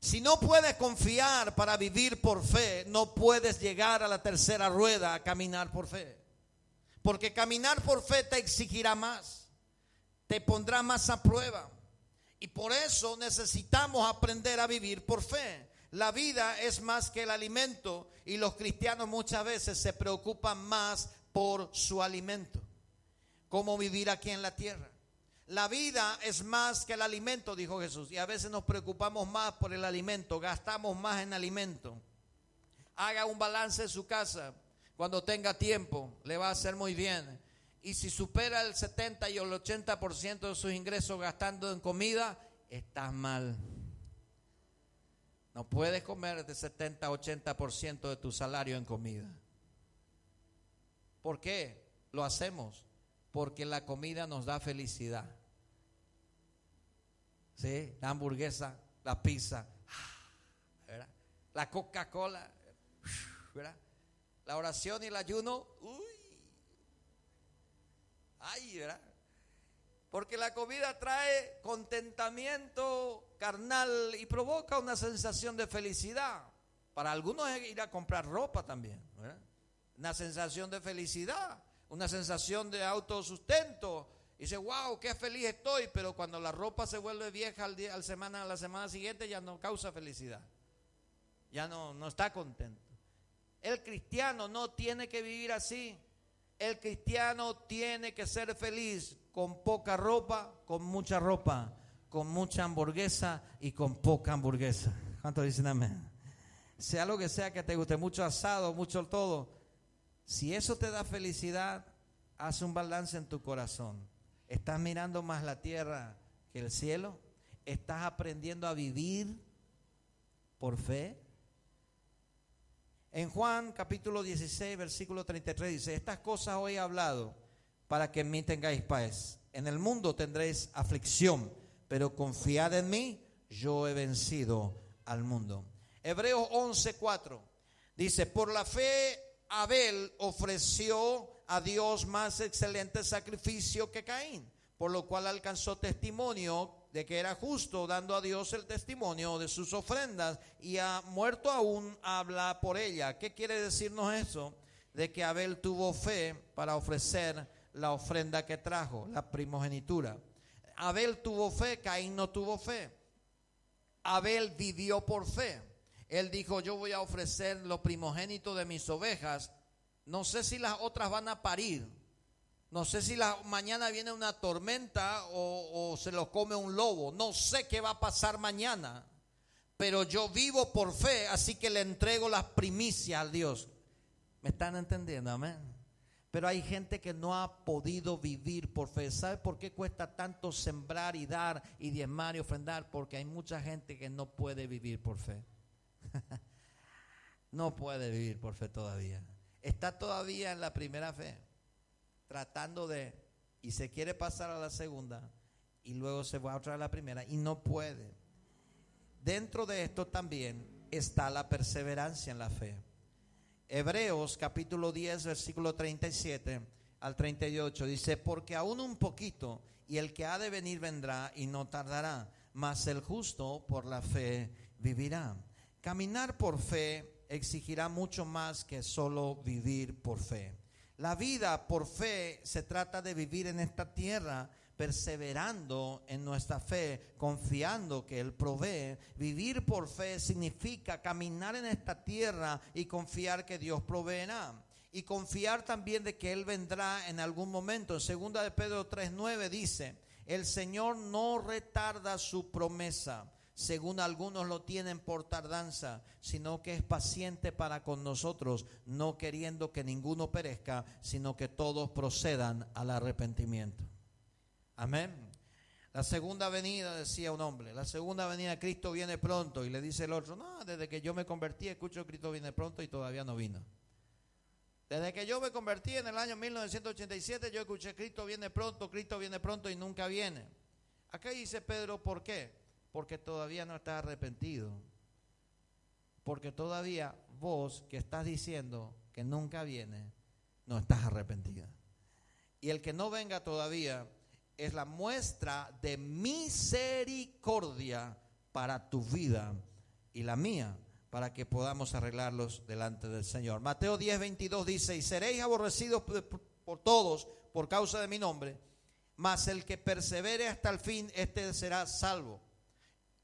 Si no puedes confiar para vivir por fe, no puedes llegar a la tercera rueda a caminar por fe. Porque caminar por fe te exigirá más, te pondrá más a prueba. Y por eso necesitamos aprender a vivir por fe. La vida es más que el alimento y los cristianos muchas veces se preocupan más por su alimento. Cómo vivir aquí en la tierra. La vida es más que el alimento, dijo Jesús. Y a veces nos preocupamos más por el alimento, gastamos más en alimento. Haga un balance en su casa. Cuando tenga tiempo, le va a hacer muy bien. Y si supera el 70 y el 80% de sus ingresos gastando en comida, está mal. No puedes comer de 70 80% de tu salario en comida. ¿Por qué lo hacemos? Porque la comida nos da felicidad. ¿Sí? La hamburguesa, la pizza, la Coca-Cola, la oración y el ayuno. Uy. Ay, ¿verdad? Porque la comida trae contentamiento carnal y provoca una sensación de felicidad. Para algunos es ir a comprar ropa también. Una sensación de felicidad, una sensación de autosustento. Y dice, wow, qué feliz estoy, pero cuando la ropa se vuelve vieja al día, al semana, a la semana siguiente ya no causa felicidad. Ya no, no está contento. El cristiano no tiene que vivir así. El cristiano tiene que ser feliz con poca ropa, con mucha ropa, con mucha hamburguesa y con poca hamburguesa. ¿Cuánto dicen amén? Sea lo que sea que te guste, mucho asado, mucho todo. Si eso te da felicidad, haz un balance en tu corazón. ¿Estás mirando más la tierra que el cielo? ¿Estás aprendiendo a vivir por fe? En Juan capítulo 16, versículo 33 dice, estas cosas hoy he hablado para que en mí tengáis paz. En el mundo tendréis aflicción, pero confiad en mí, yo he vencido al mundo. Hebreos 11:4 dice, por la fe Abel ofreció a Dios más excelente sacrificio que Caín, por lo cual alcanzó testimonio de que era justo, dando a Dios el testimonio de sus ofrendas y ha muerto aún habla por ella. ¿Qué quiere decirnos eso? De que Abel tuvo fe para ofrecer la ofrenda que trajo, la primogenitura. Abel tuvo fe, Caín no tuvo fe. Abel vivió por fe. Él dijo, yo voy a ofrecer lo primogénito de mis ovejas. No sé si las otras van a parir, no sé si la, mañana viene una tormenta o, se lo come un lobo. No sé qué va a pasar mañana. Pero yo vivo por fe, así que le entrego las primicias a Dios. ¿Me están entendiendo? Amén. Pero hay gente que no ha podido vivir por fe. ¿Sabe por qué cuesta tanto sembrar y dar y diezmar y ofrendar? Porque hay mucha gente que no puede vivir por fe. no puede vivir por fe todavía. Está todavía en la primera fe tratando de, y se quiere pasar a la segunda, y luego se va otra a la primera, y no puede. Dentro de esto también está la perseverancia en la fe. Hebreos capítulo 10, versículo 37 al 38 dice, porque aún un poquito, y el que ha de venir vendrá y no tardará, mas el justo por la fe vivirá. Caminar por fe exigirá mucho más que solo vivir por fe. La vida por fe se trata de vivir en esta tierra perseverando en nuestra fe, confiando que Él provee. Vivir por fe significa caminar en esta tierra y confiar que Dios proveerá. Y confiar también de que Él vendrá en algún momento. En segunda de Pedro 3.9 dice, el Señor no retarda su promesa según algunos lo tienen por tardanza, sino que es paciente para con nosotros, no queriendo que ninguno perezca, sino que todos procedan al arrepentimiento. Amén. La segunda venida, decía un hombre, la segunda venida Cristo viene pronto y le dice el otro, no, desde que yo me convertí, escucho Cristo viene pronto y todavía no vino. Desde que yo me convertí en el año 1987, yo escuché Cristo viene pronto, Cristo viene pronto y nunca viene. Acá dice Pedro, ¿por qué? Porque todavía no estás arrepentido. Porque todavía vos que estás diciendo que nunca viene, no estás arrepentida. Y el que no venga todavía es la muestra de misericordia para tu vida y la mía, para que podamos arreglarlos delante del Señor. Mateo 10, 22 dice, y seréis aborrecidos por todos por causa de mi nombre, mas el que persevere hasta el fin, este será salvo.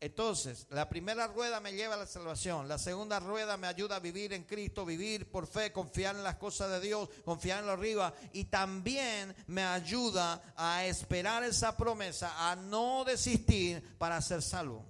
Entonces, la primera rueda me lleva a la salvación, la segunda rueda me ayuda a vivir en Cristo, vivir por fe, confiar en las cosas de Dios, confiar en lo arriba y también me ayuda a esperar esa promesa, a no desistir para ser salvo.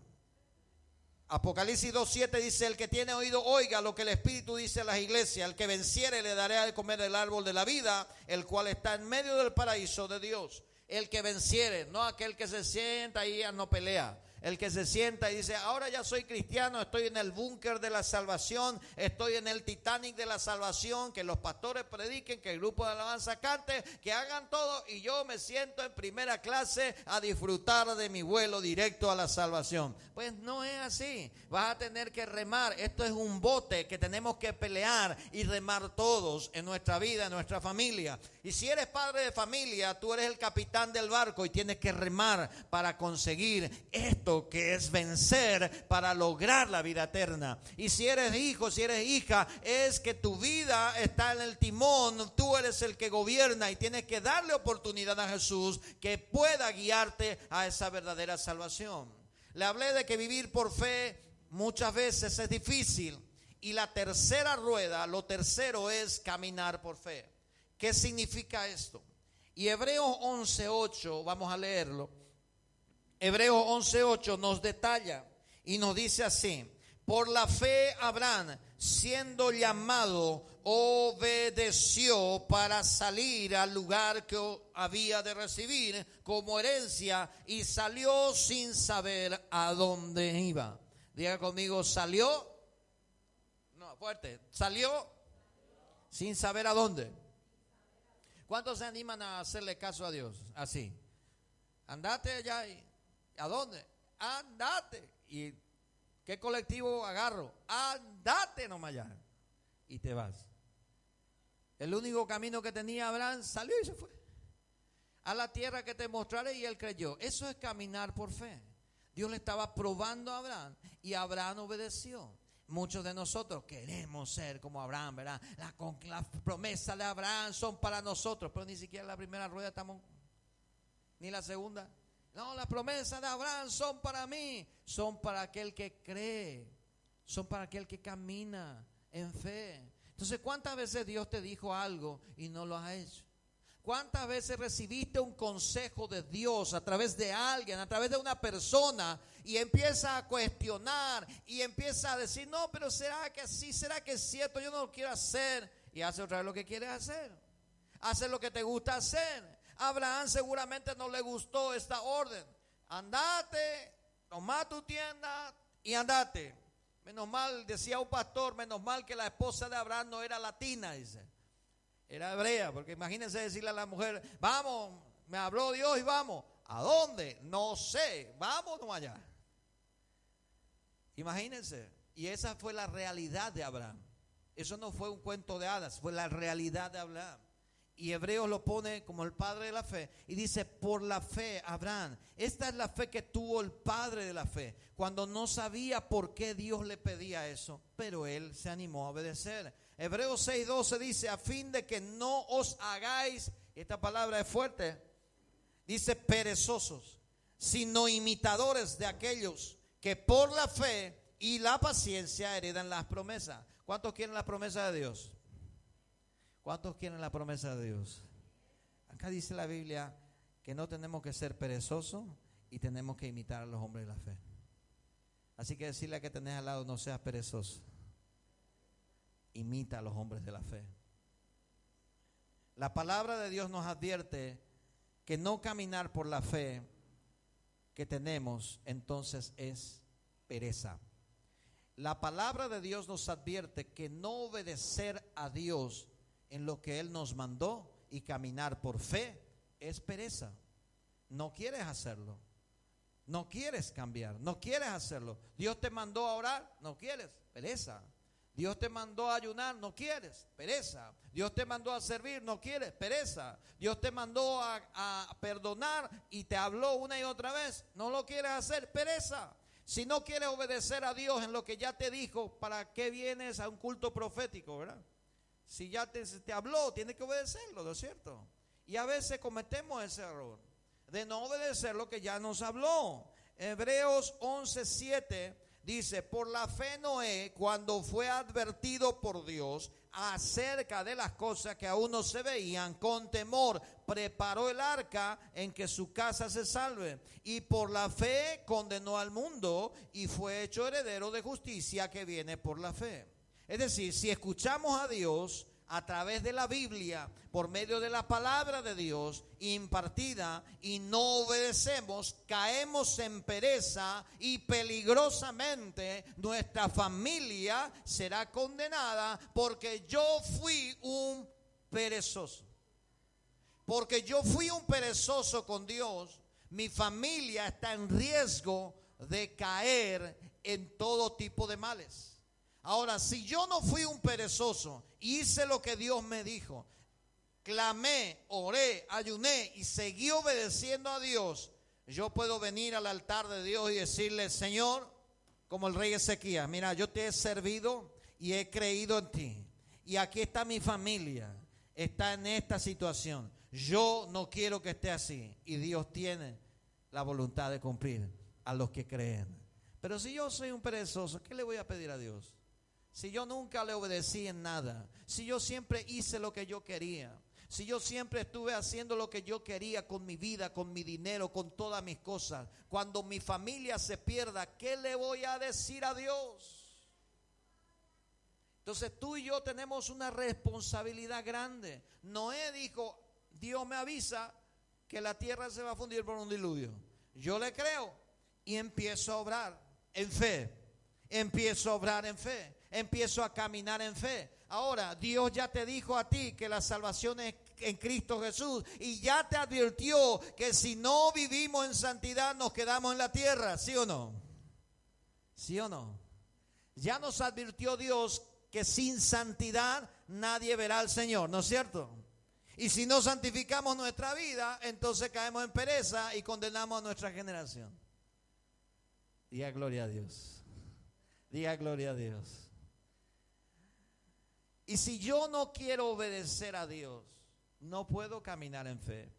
Apocalipsis 2.7 dice, el que tiene oído, oiga lo que el Espíritu dice a las iglesias, el que venciere le daré a comer el árbol de la vida, el cual está en medio del paraíso de Dios. El que venciere, no aquel que se sienta a no pelea El que se sienta y dice, ahora ya soy cristiano, estoy en el búnker de la salvación, estoy en el Titanic de la salvación, que los pastores prediquen, que el grupo de alabanza cante, que hagan todo y yo me siento en primera clase a disfrutar de mi vuelo directo a la salvación. Pues no es así. Vas a tener que remar. Esto es un bote que tenemos que pelear y remar todos en nuestra vida, en nuestra familia. Y si eres padre de familia, tú eres el capitán del barco y tienes que remar para conseguir esto que es vencer para lograr la vida eterna. Y si eres hijo, si eres hija, es que tu vida está en el timón, tú eres el que gobierna y tienes que darle oportunidad a Jesús que pueda guiarte a esa verdadera salvación. Le hablé de que vivir por fe muchas veces es difícil. Y la tercera rueda, lo tercero es caminar por fe. ¿Qué significa esto? Y Hebreos 11.8, vamos a leerlo. Hebreos 11.8 nos detalla y nos dice así, por la fe Abraham, siendo llamado, obedeció para salir al lugar que había de recibir como herencia y salió sin saber a dónde iba. Diga conmigo, salió, no, fuerte, salió sin saber a dónde. ¿Cuántos se animan a hacerle caso a Dios? Así. Andate allá y ¿a dónde? Andate. ¿Y qué colectivo agarro? Andate nomás allá. Y te vas. El único camino que tenía Abraham salió y se fue. A la tierra que te mostraré y él creyó. Eso es caminar por fe. Dios le estaba probando a Abraham y Abraham obedeció. Muchos de nosotros queremos ser como Abraham, ¿verdad? La, la promesa de Abraham son para nosotros, pero ni siquiera la primera rueda estamos, ni la segunda. No, las promesas de Abraham son para mí, son para aquel que cree, son para aquel que camina en fe. Entonces, ¿cuántas veces Dios te dijo algo y no lo has hecho? ¿Cuántas veces recibiste un consejo de Dios a través de alguien, a través de una persona y empieza a cuestionar y empieza a decir, no, pero será que sí, será que es cierto, yo no lo quiero hacer y hace otra vez lo que quiere hacer? Hace lo que te gusta hacer. Abraham seguramente no le gustó esta orden. Andate, toma tu tienda y andate. Menos mal, decía un pastor, menos mal que la esposa de Abraham no era latina, dice. Era hebrea, porque imagínense decirle a la mujer, vamos, me habló Dios y vamos. ¿A dónde? No sé, vamos allá. Imagínense. Y esa fue la realidad de Abraham. Eso no fue un cuento de hadas, fue la realidad de Abraham. Y Hebreos lo pone como el padre de la fe. Y dice, por la fe, Abraham. Esta es la fe que tuvo el padre de la fe. Cuando no sabía por qué Dios le pedía eso. Pero él se animó a obedecer. Hebreos 6:12 dice, a fin de que no os hagáis, esta palabra es fuerte, dice perezosos, sino imitadores de aquellos que por la fe y la paciencia heredan las promesas. ¿Cuántos quieren la promesa de Dios? ¿Cuántos quieren la promesa de Dios? Acá dice la Biblia que no tenemos que ser perezosos y tenemos que imitar a los hombres de la fe. Así que decirle a que tenés al lado, no seas perezoso imita a los hombres de la fe. La palabra de Dios nos advierte que no caminar por la fe que tenemos entonces es pereza. La palabra de Dios nos advierte que no obedecer a Dios en lo que Él nos mandó y caminar por fe es pereza. No quieres hacerlo. No quieres cambiar. No quieres hacerlo. Dios te mandó a orar. No quieres. Pereza. Dios te mandó a ayunar, no quieres, pereza. Dios te mandó a servir, no quieres, pereza. Dios te mandó a, perdonar y te habló una y otra vez, no lo quieres hacer, pereza. Si no quieres obedecer a Dios en lo que ya te dijo, ¿para qué vienes a un culto profético, verdad? Si ya te, te habló, tienes que obedecerlo, ¿no es cierto? Y a veces cometemos ese error de no obedecer lo que ya nos habló. Hebreos 11:7 Dice, por la fe Noé, cuando fue advertido por Dios acerca de las cosas que aún no se veían, con temor preparó el arca en que su casa se salve. Y por la fe condenó al mundo y fue hecho heredero de justicia que viene por la fe. Es decir, si escuchamos a Dios, a través de la Biblia, por medio de la palabra de Dios impartida y no obedecemos, caemos en pereza y peligrosamente nuestra familia será condenada porque yo fui un perezoso. Porque yo fui un perezoso con Dios, mi familia está en riesgo de caer en todo tipo de males. Ahora, si yo no fui un perezoso, hice lo que Dios me dijo, clamé, oré, ayuné y seguí obedeciendo a Dios, yo puedo venir al altar de Dios y decirle, Señor, como el rey Ezequías, mira, yo te he servido y he creído en ti. Y aquí está mi familia, está en esta situación. Yo no quiero que esté así. Y Dios tiene la voluntad de cumplir a los que creen. Pero si yo soy un perezoso, ¿qué le voy a pedir a Dios? Si yo nunca le obedecí en nada, si yo siempre hice lo que yo quería, si yo siempre estuve haciendo lo que yo quería con mi vida, con mi dinero, con todas mis cosas, cuando mi familia se pierda, ¿qué le voy a decir a Dios? Entonces tú y yo tenemos una responsabilidad grande. Noé dijo, Dios me avisa que la tierra se va a fundir por un diluvio. Yo le creo y empiezo a obrar en fe. Empiezo a obrar en fe empiezo a caminar en fe. Ahora, Dios ya te dijo a ti que la salvación es en Cristo Jesús y ya te advirtió que si no vivimos en santidad nos quedamos en la tierra, ¿sí o no? ¿Sí o no? Ya nos advirtió Dios que sin santidad nadie verá al Señor, ¿no es cierto? Y si no santificamos nuestra vida, entonces caemos en pereza y condenamos a nuestra generación. Diga gloria a Dios. Diga gloria a Dios. Y si yo no quiero obedecer a Dios, no puedo caminar en fe.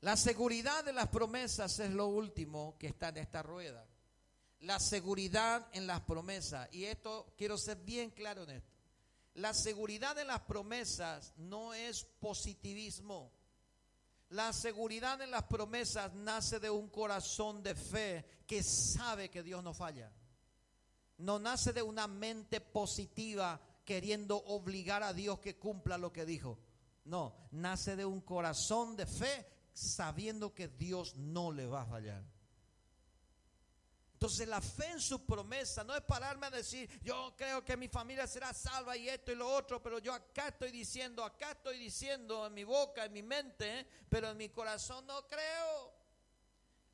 La seguridad de las promesas es lo último que está en esta rueda. La seguridad en las promesas. Y esto quiero ser bien claro en esto. La seguridad de las promesas no es positivismo. La seguridad en las promesas nace de un corazón de fe que sabe que Dios no falla no nace de una mente positiva queriendo obligar a Dios que cumpla lo que dijo. No, nace de un corazón de fe sabiendo que Dios no le va a fallar. Entonces la fe en su promesa no es pararme a decir, yo creo que mi familia será salva y esto y lo otro, pero yo acá estoy diciendo, acá estoy diciendo en mi boca, en mi mente, pero en mi corazón no creo.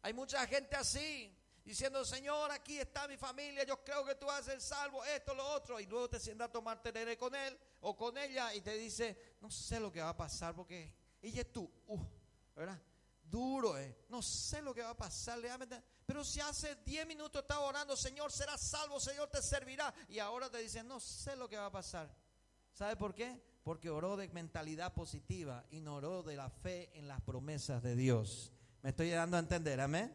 Hay mucha gente así diciendo, Señor, aquí está mi familia, yo creo que tú vas a ser salvo, esto, lo otro, y luego te sientas a tomar tereré con él o con ella y te dice, no sé lo que va a pasar porque ella es tú, uh, ¿verdad? Duro, eh. no sé lo que va a pasar, pero si hace 10 minutos estaba orando, Señor, serás salvo, Señor, te servirá, y ahora te dice, no sé lo que va a pasar. ¿Sabe por qué? Porque oró de mentalidad positiva y no oró de la fe en las promesas de Dios. Me estoy dando a entender, amén.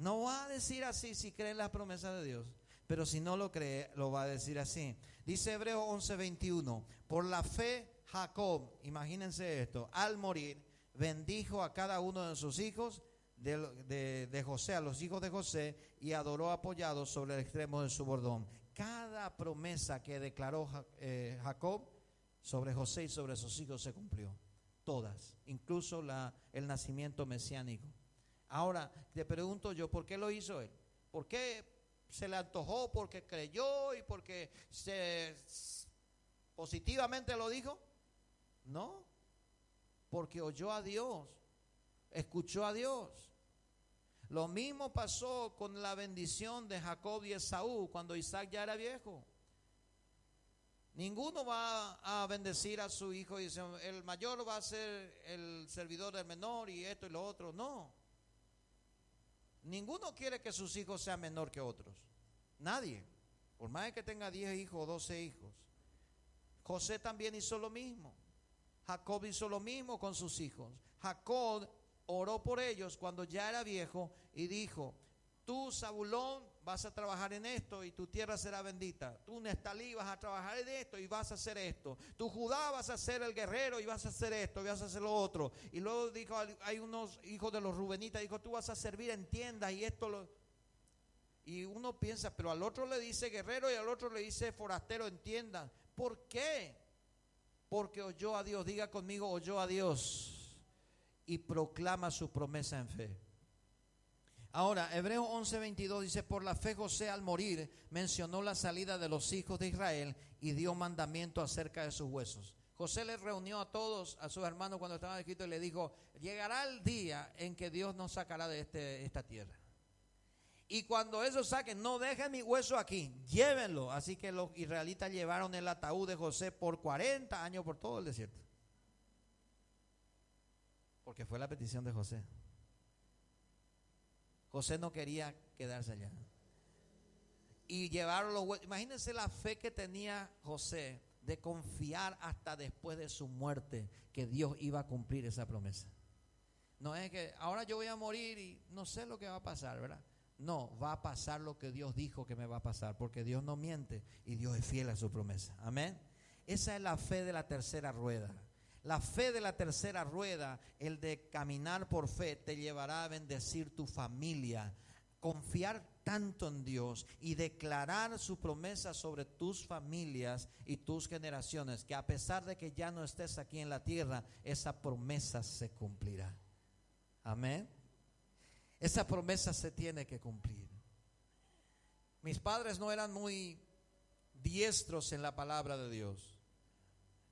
No va a decir así si cree en las promesas de Dios, pero si no lo cree, lo va a decir así. Dice Hebreo 11:21, por la fe Jacob, imagínense esto, al morir, bendijo a cada uno de sus hijos de, José, a los hijos de José, y adoró apoyado sobre el extremo de su bordón. Cada promesa que declaró eh, Jacob sobre José y sobre sus hijos se cumplió. Todas, incluso el nacimiento mesiánico. Ahora, te pregunto yo, ¿por qué lo hizo él? ¿Por qué se le antojó? ¿Porque creyó y porque se, positivamente lo dijo? No, porque oyó a Dios, escuchó a Dios. Lo mismo pasó con la bendición de Jacob y Esaú cuando Isaac ya era viejo. Ninguno va a bendecir a su hijo y dice, el mayor va a ser el servidor del menor y esto y lo otro. No. Ninguno quiere que sus hijos sean menor que otros. Nadie. Por más que tenga 10 hijos o 12 hijos. José también hizo lo mismo. Jacob hizo lo mismo con sus hijos. Jacob oró por ellos cuando ya era viejo y dijo, tú, Zabulón, vas a trabajar en esto y tu tierra será bendita. Tú, Nestalí, vas a trabajar en esto y vas a hacer esto. Tú, Judá, vas a ser el guerrero y vas a hacer esto y vas a hacer lo otro. Y luego dijo, hay unos hijos de los Rubenitas, dijo, tú vas a servir en tiendas y esto lo... Y uno piensa, pero al otro le dice guerrero y al otro le dice forastero, entiendan. ¿Por qué? Porque oyó a Dios, diga conmigo, oyó a Dios y proclama su promesa en fe. Ahora, Hebreos 11:22 dice, por la fe José al morir mencionó la salida de los hijos de Israel y dio mandamiento acerca de sus huesos. José le reunió a todos, a sus hermanos cuando estaban escritos y le dijo, llegará el día en que Dios nos sacará de este, esta tierra. Y cuando eso saquen, no dejen mi hueso aquí, llévenlo. Así que los israelitas llevaron el ataúd de José por 40 años por todo el desierto. Porque fue la petición de José. José no quería quedarse allá. Y llevaron los. Imagínense la fe que tenía José de confiar hasta después de su muerte que Dios iba a cumplir esa promesa. No es que ahora yo voy a morir y no sé lo que va a pasar, ¿verdad? No, va a pasar lo que Dios dijo que me va a pasar, porque Dios no miente y Dios es fiel a su promesa. Amén. Esa es la fe de la tercera rueda. La fe de la tercera rueda, el de caminar por fe, te llevará a bendecir tu familia, confiar tanto en Dios y declarar su promesa sobre tus familias y tus generaciones, que a pesar de que ya no estés aquí en la tierra, esa promesa se cumplirá. Amén. Esa promesa se tiene que cumplir. Mis padres no eran muy diestros en la palabra de Dios,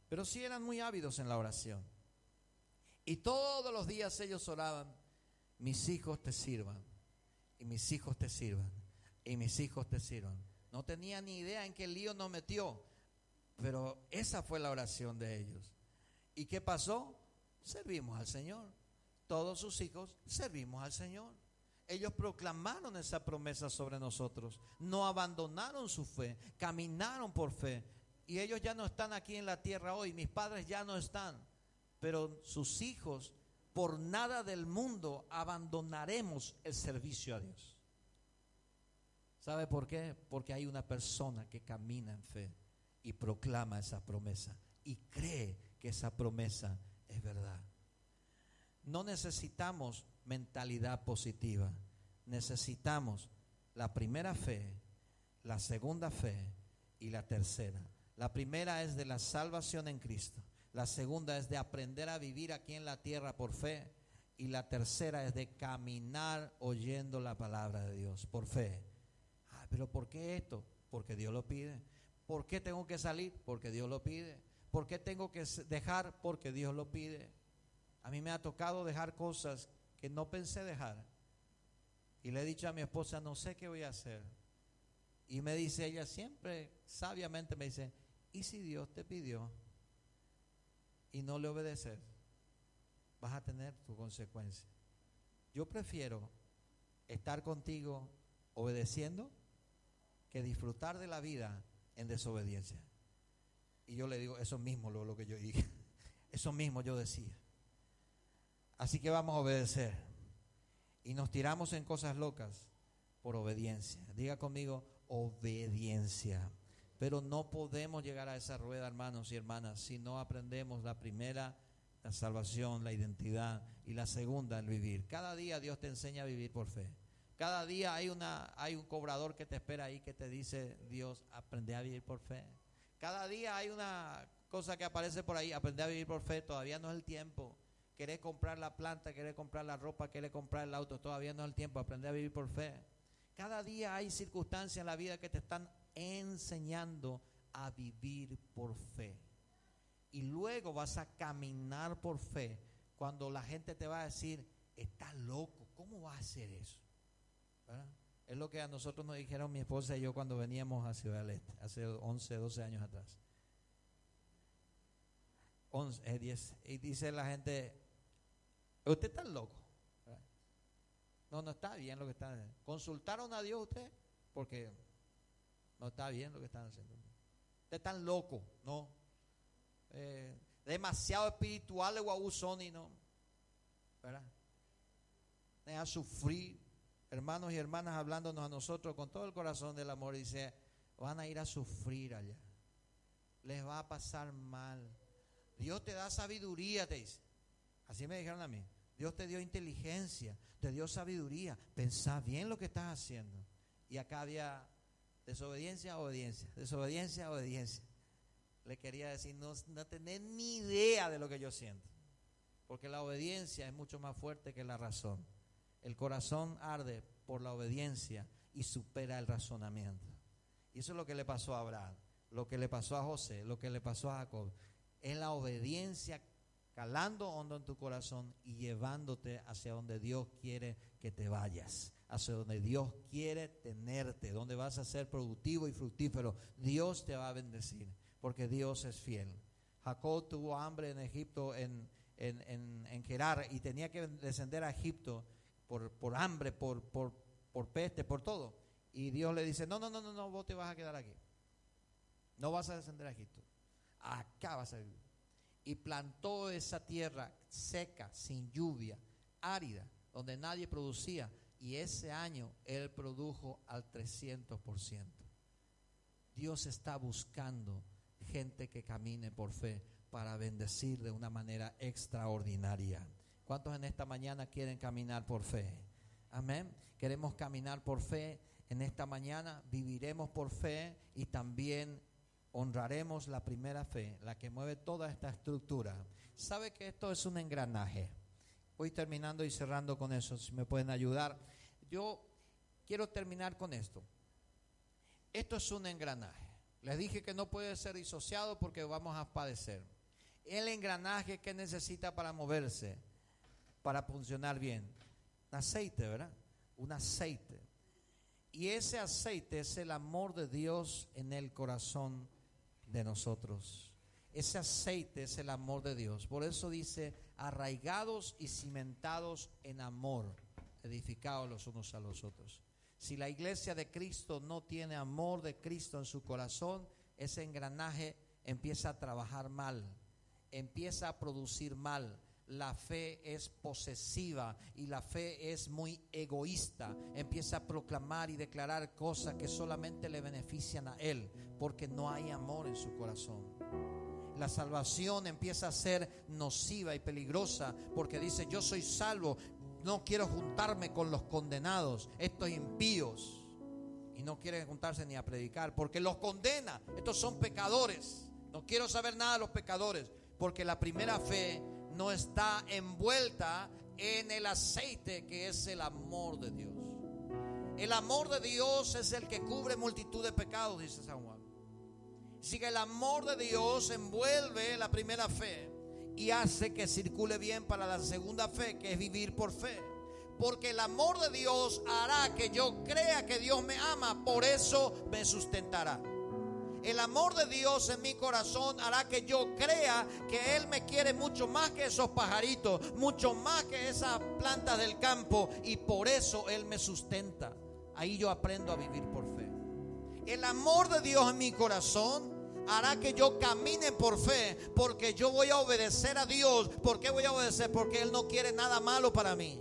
pero sí eran muy ávidos en la oración. Y todos los días ellos oraban, mis hijos te sirvan, y mis hijos te sirvan, y mis hijos te sirvan. No tenía ni idea en qué lío nos metió, pero esa fue la oración de ellos. ¿Y qué pasó? Servimos al Señor todos sus hijos servimos al Señor. Ellos proclamaron esa promesa sobre nosotros, no abandonaron su fe, caminaron por fe. Y ellos ya no están aquí en la tierra hoy, mis padres ya no están, pero sus hijos, por nada del mundo, abandonaremos el servicio a Dios. ¿Sabe por qué? Porque hay una persona que camina en fe y proclama esa promesa y cree que esa promesa es verdad no necesitamos mentalidad positiva, necesitamos la primera fe, la segunda fe y la tercera. La primera es de la salvación en Cristo, la segunda es de aprender a vivir aquí en la tierra por fe y la tercera es de caminar oyendo la palabra de Dios por fe. Ah, pero ¿por qué esto? Porque Dios lo pide. ¿Por qué tengo que salir? Porque Dios lo pide. ¿Por qué tengo que dejar? Porque Dios lo pide. A mí me ha tocado dejar cosas que no pensé dejar. Y le he dicho a mi esposa, no sé qué voy a hacer. Y me dice ella siempre, sabiamente me dice, ¿y si Dios te pidió y no le obedecer? Vas a tener tu consecuencia. Yo prefiero estar contigo obedeciendo que disfrutar de la vida en desobediencia. Y yo le digo, eso mismo lo, lo que yo dije. Eso mismo yo decía. Así que vamos a obedecer. Y nos tiramos en cosas locas por obediencia. Diga conmigo, obediencia. Pero no podemos llegar a esa rueda, hermanos y hermanas, si no aprendemos la primera, la salvación, la identidad, y la segunda, el vivir. Cada día Dios te enseña a vivir por fe. Cada día hay, una, hay un cobrador que te espera ahí que te dice, Dios, aprende a vivir por fe. Cada día hay una cosa que aparece por ahí, aprende a vivir por fe, todavía no es el tiempo querer comprar la planta, querer comprar la ropa, querer comprar el auto, todavía no es el tiempo, aprender a vivir por fe. Cada día hay circunstancias en la vida que te están enseñando a vivir por fe. Y luego vas a caminar por fe cuando la gente te va a decir, estás loco, ¿cómo vas a hacer eso? Es lo que a nosotros nos dijeron mi esposa y yo cuando veníamos a Ciudad del Este, hace 11, 12 años atrás. 11, 10, eh, y dice la gente, Usted está loco. No, no está bien lo que haciendo. ¿Consultaron a Dios usted? Porque no está bien lo que están haciendo. Usted está loco, ¿no? Eh, demasiado espiritual o son y no. ¿Verdad? Deja sufrir. Hermanos y hermanas hablándonos a nosotros con todo el corazón del amor. Dice, van a ir a sufrir allá. Les va a pasar mal. Dios te da sabiduría, te dice. Así me dijeron a mí. Dios te dio inteligencia, te dio sabiduría. Pensá bien lo que estás haciendo. Y acá había desobediencia, obediencia, desobediencia, obediencia. Le quería decir, no, no tenés ni idea de lo que yo siento. Porque la obediencia es mucho más fuerte que la razón. El corazón arde por la obediencia y supera el razonamiento. Y eso es lo que le pasó a Abraham, lo que le pasó a José, lo que le pasó a Jacob. Es la obediencia calando hondo en tu corazón y llevándote hacia donde Dios quiere que te vayas, hacia donde Dios quiere tenerte, donde vas a ser productivo y fructífero. Dios te va a bendecir, porque Dios es fiel. Jacob tuvo hambre en Egipto, en, en, en, Gerar, y tenía que descender a Egipto por, por hambre, por, por, por peste, por todo. Y Dios le dice, no, no, no, no, no, vos te vas a quedar aquí. No vas a descender a Egipto. Acá vas a vivir y plantó esa tierra seca, sin lluvia, árida, donde nadie producía. Y ese año él produjo al 300%. Dios está buscando gente que camine por fe para bendecir de una manera extraordinaria. ¿Cuántos en esta mañana quieren caminar por fe? Amén. Queremos caminar por fe. En esta mañana viviremos por fe y también honraremos la primera fe, la que mueve toda esta estructura. ¿Sabe que esto es un engranaje? Voy terminando y cerrando con eso, si me pueden ayudar. Yo quiero terminar con esto. Esto es un engranaje. Les dije que no puede ser disociado porque vamos a padecer. El engranaje que necesita para moverse, para funcionar bien. Un aceite, ¿verdad? Un aceite. Y ese aceite es el amor de Dios en el corazón de nosotros. Ese aceite es el amor de Dios. Por eso dice, arraigados y cimentados en amor, edificados los unos a los otros. Si la iglesia de Cristo no tiene amor de Cristo en su corazón, ese engranaje empieza a trabajar mal, empieza a producir mal, la fe es posesiva y la fe es muy egoísta. Empieza a proclamar y declarar cosas que solamente le benefician a él, porque no hay amor en su corazón. La salvación empieza a ser nociva y peligrosa porque dice, yo soy salvo, no quiero juntarme con los condenados, estos impíos. Y no quiere juntarse ni a predicar porque los condena, estos son pecadores. No quiero saber nada de los pecadores porque la primera fe no está envuelta en el aceite que es el amor de Dios. El amor de Dios es el que cubre multitud de pecados, dice San Juan. Así que el amor de Dios envuelve la primera fe y hace que circule bien para la segunda fe, que es vivir por fe. Porque el amor de Dios hará que yo crea que Dios me ama, por eso me sustentará. El amor de Dios en mi corazón hará que yo crea que Él me quiere mucho más que esos pajaritos, mucho más que esas plantas del campo y por eso Él me sustenta. Ahí yo aprendo a vivir por fe. El amor de Dios en mi corazón hará que yo camine por fe, porque yo voy a obedecer a Dios. ¿Por qué voy a obedecer? Porque Él no quiere nada malo para mí.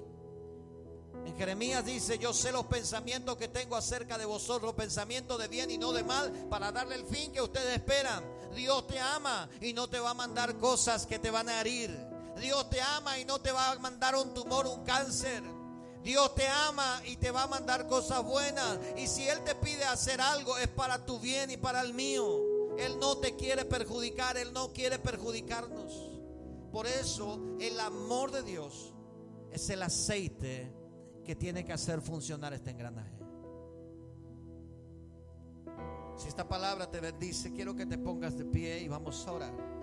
Jeremías dice, yo sé los pensamientos que tengo acerca de vosotros, pensamientos de bien y no de mal, para darle el fin que ustedes esperan. Dios te ama y no te va a mandar cosas que te van a herir. Dios te ama y no te va a mandar un tumor, un cáncer. Dios te ama y te va a mandar cosas buenas. Y si Él te pide hacer algo, es para tu bien y para el mío. Él no te quiere perjudicar, Él no quiere perjudicarnos. Por eso el amor de Dios es el aceite que tiene que hacer funcionar este engranaje. Si esta palabra te bendice, quiero que te pongas de pie y vamos a orar.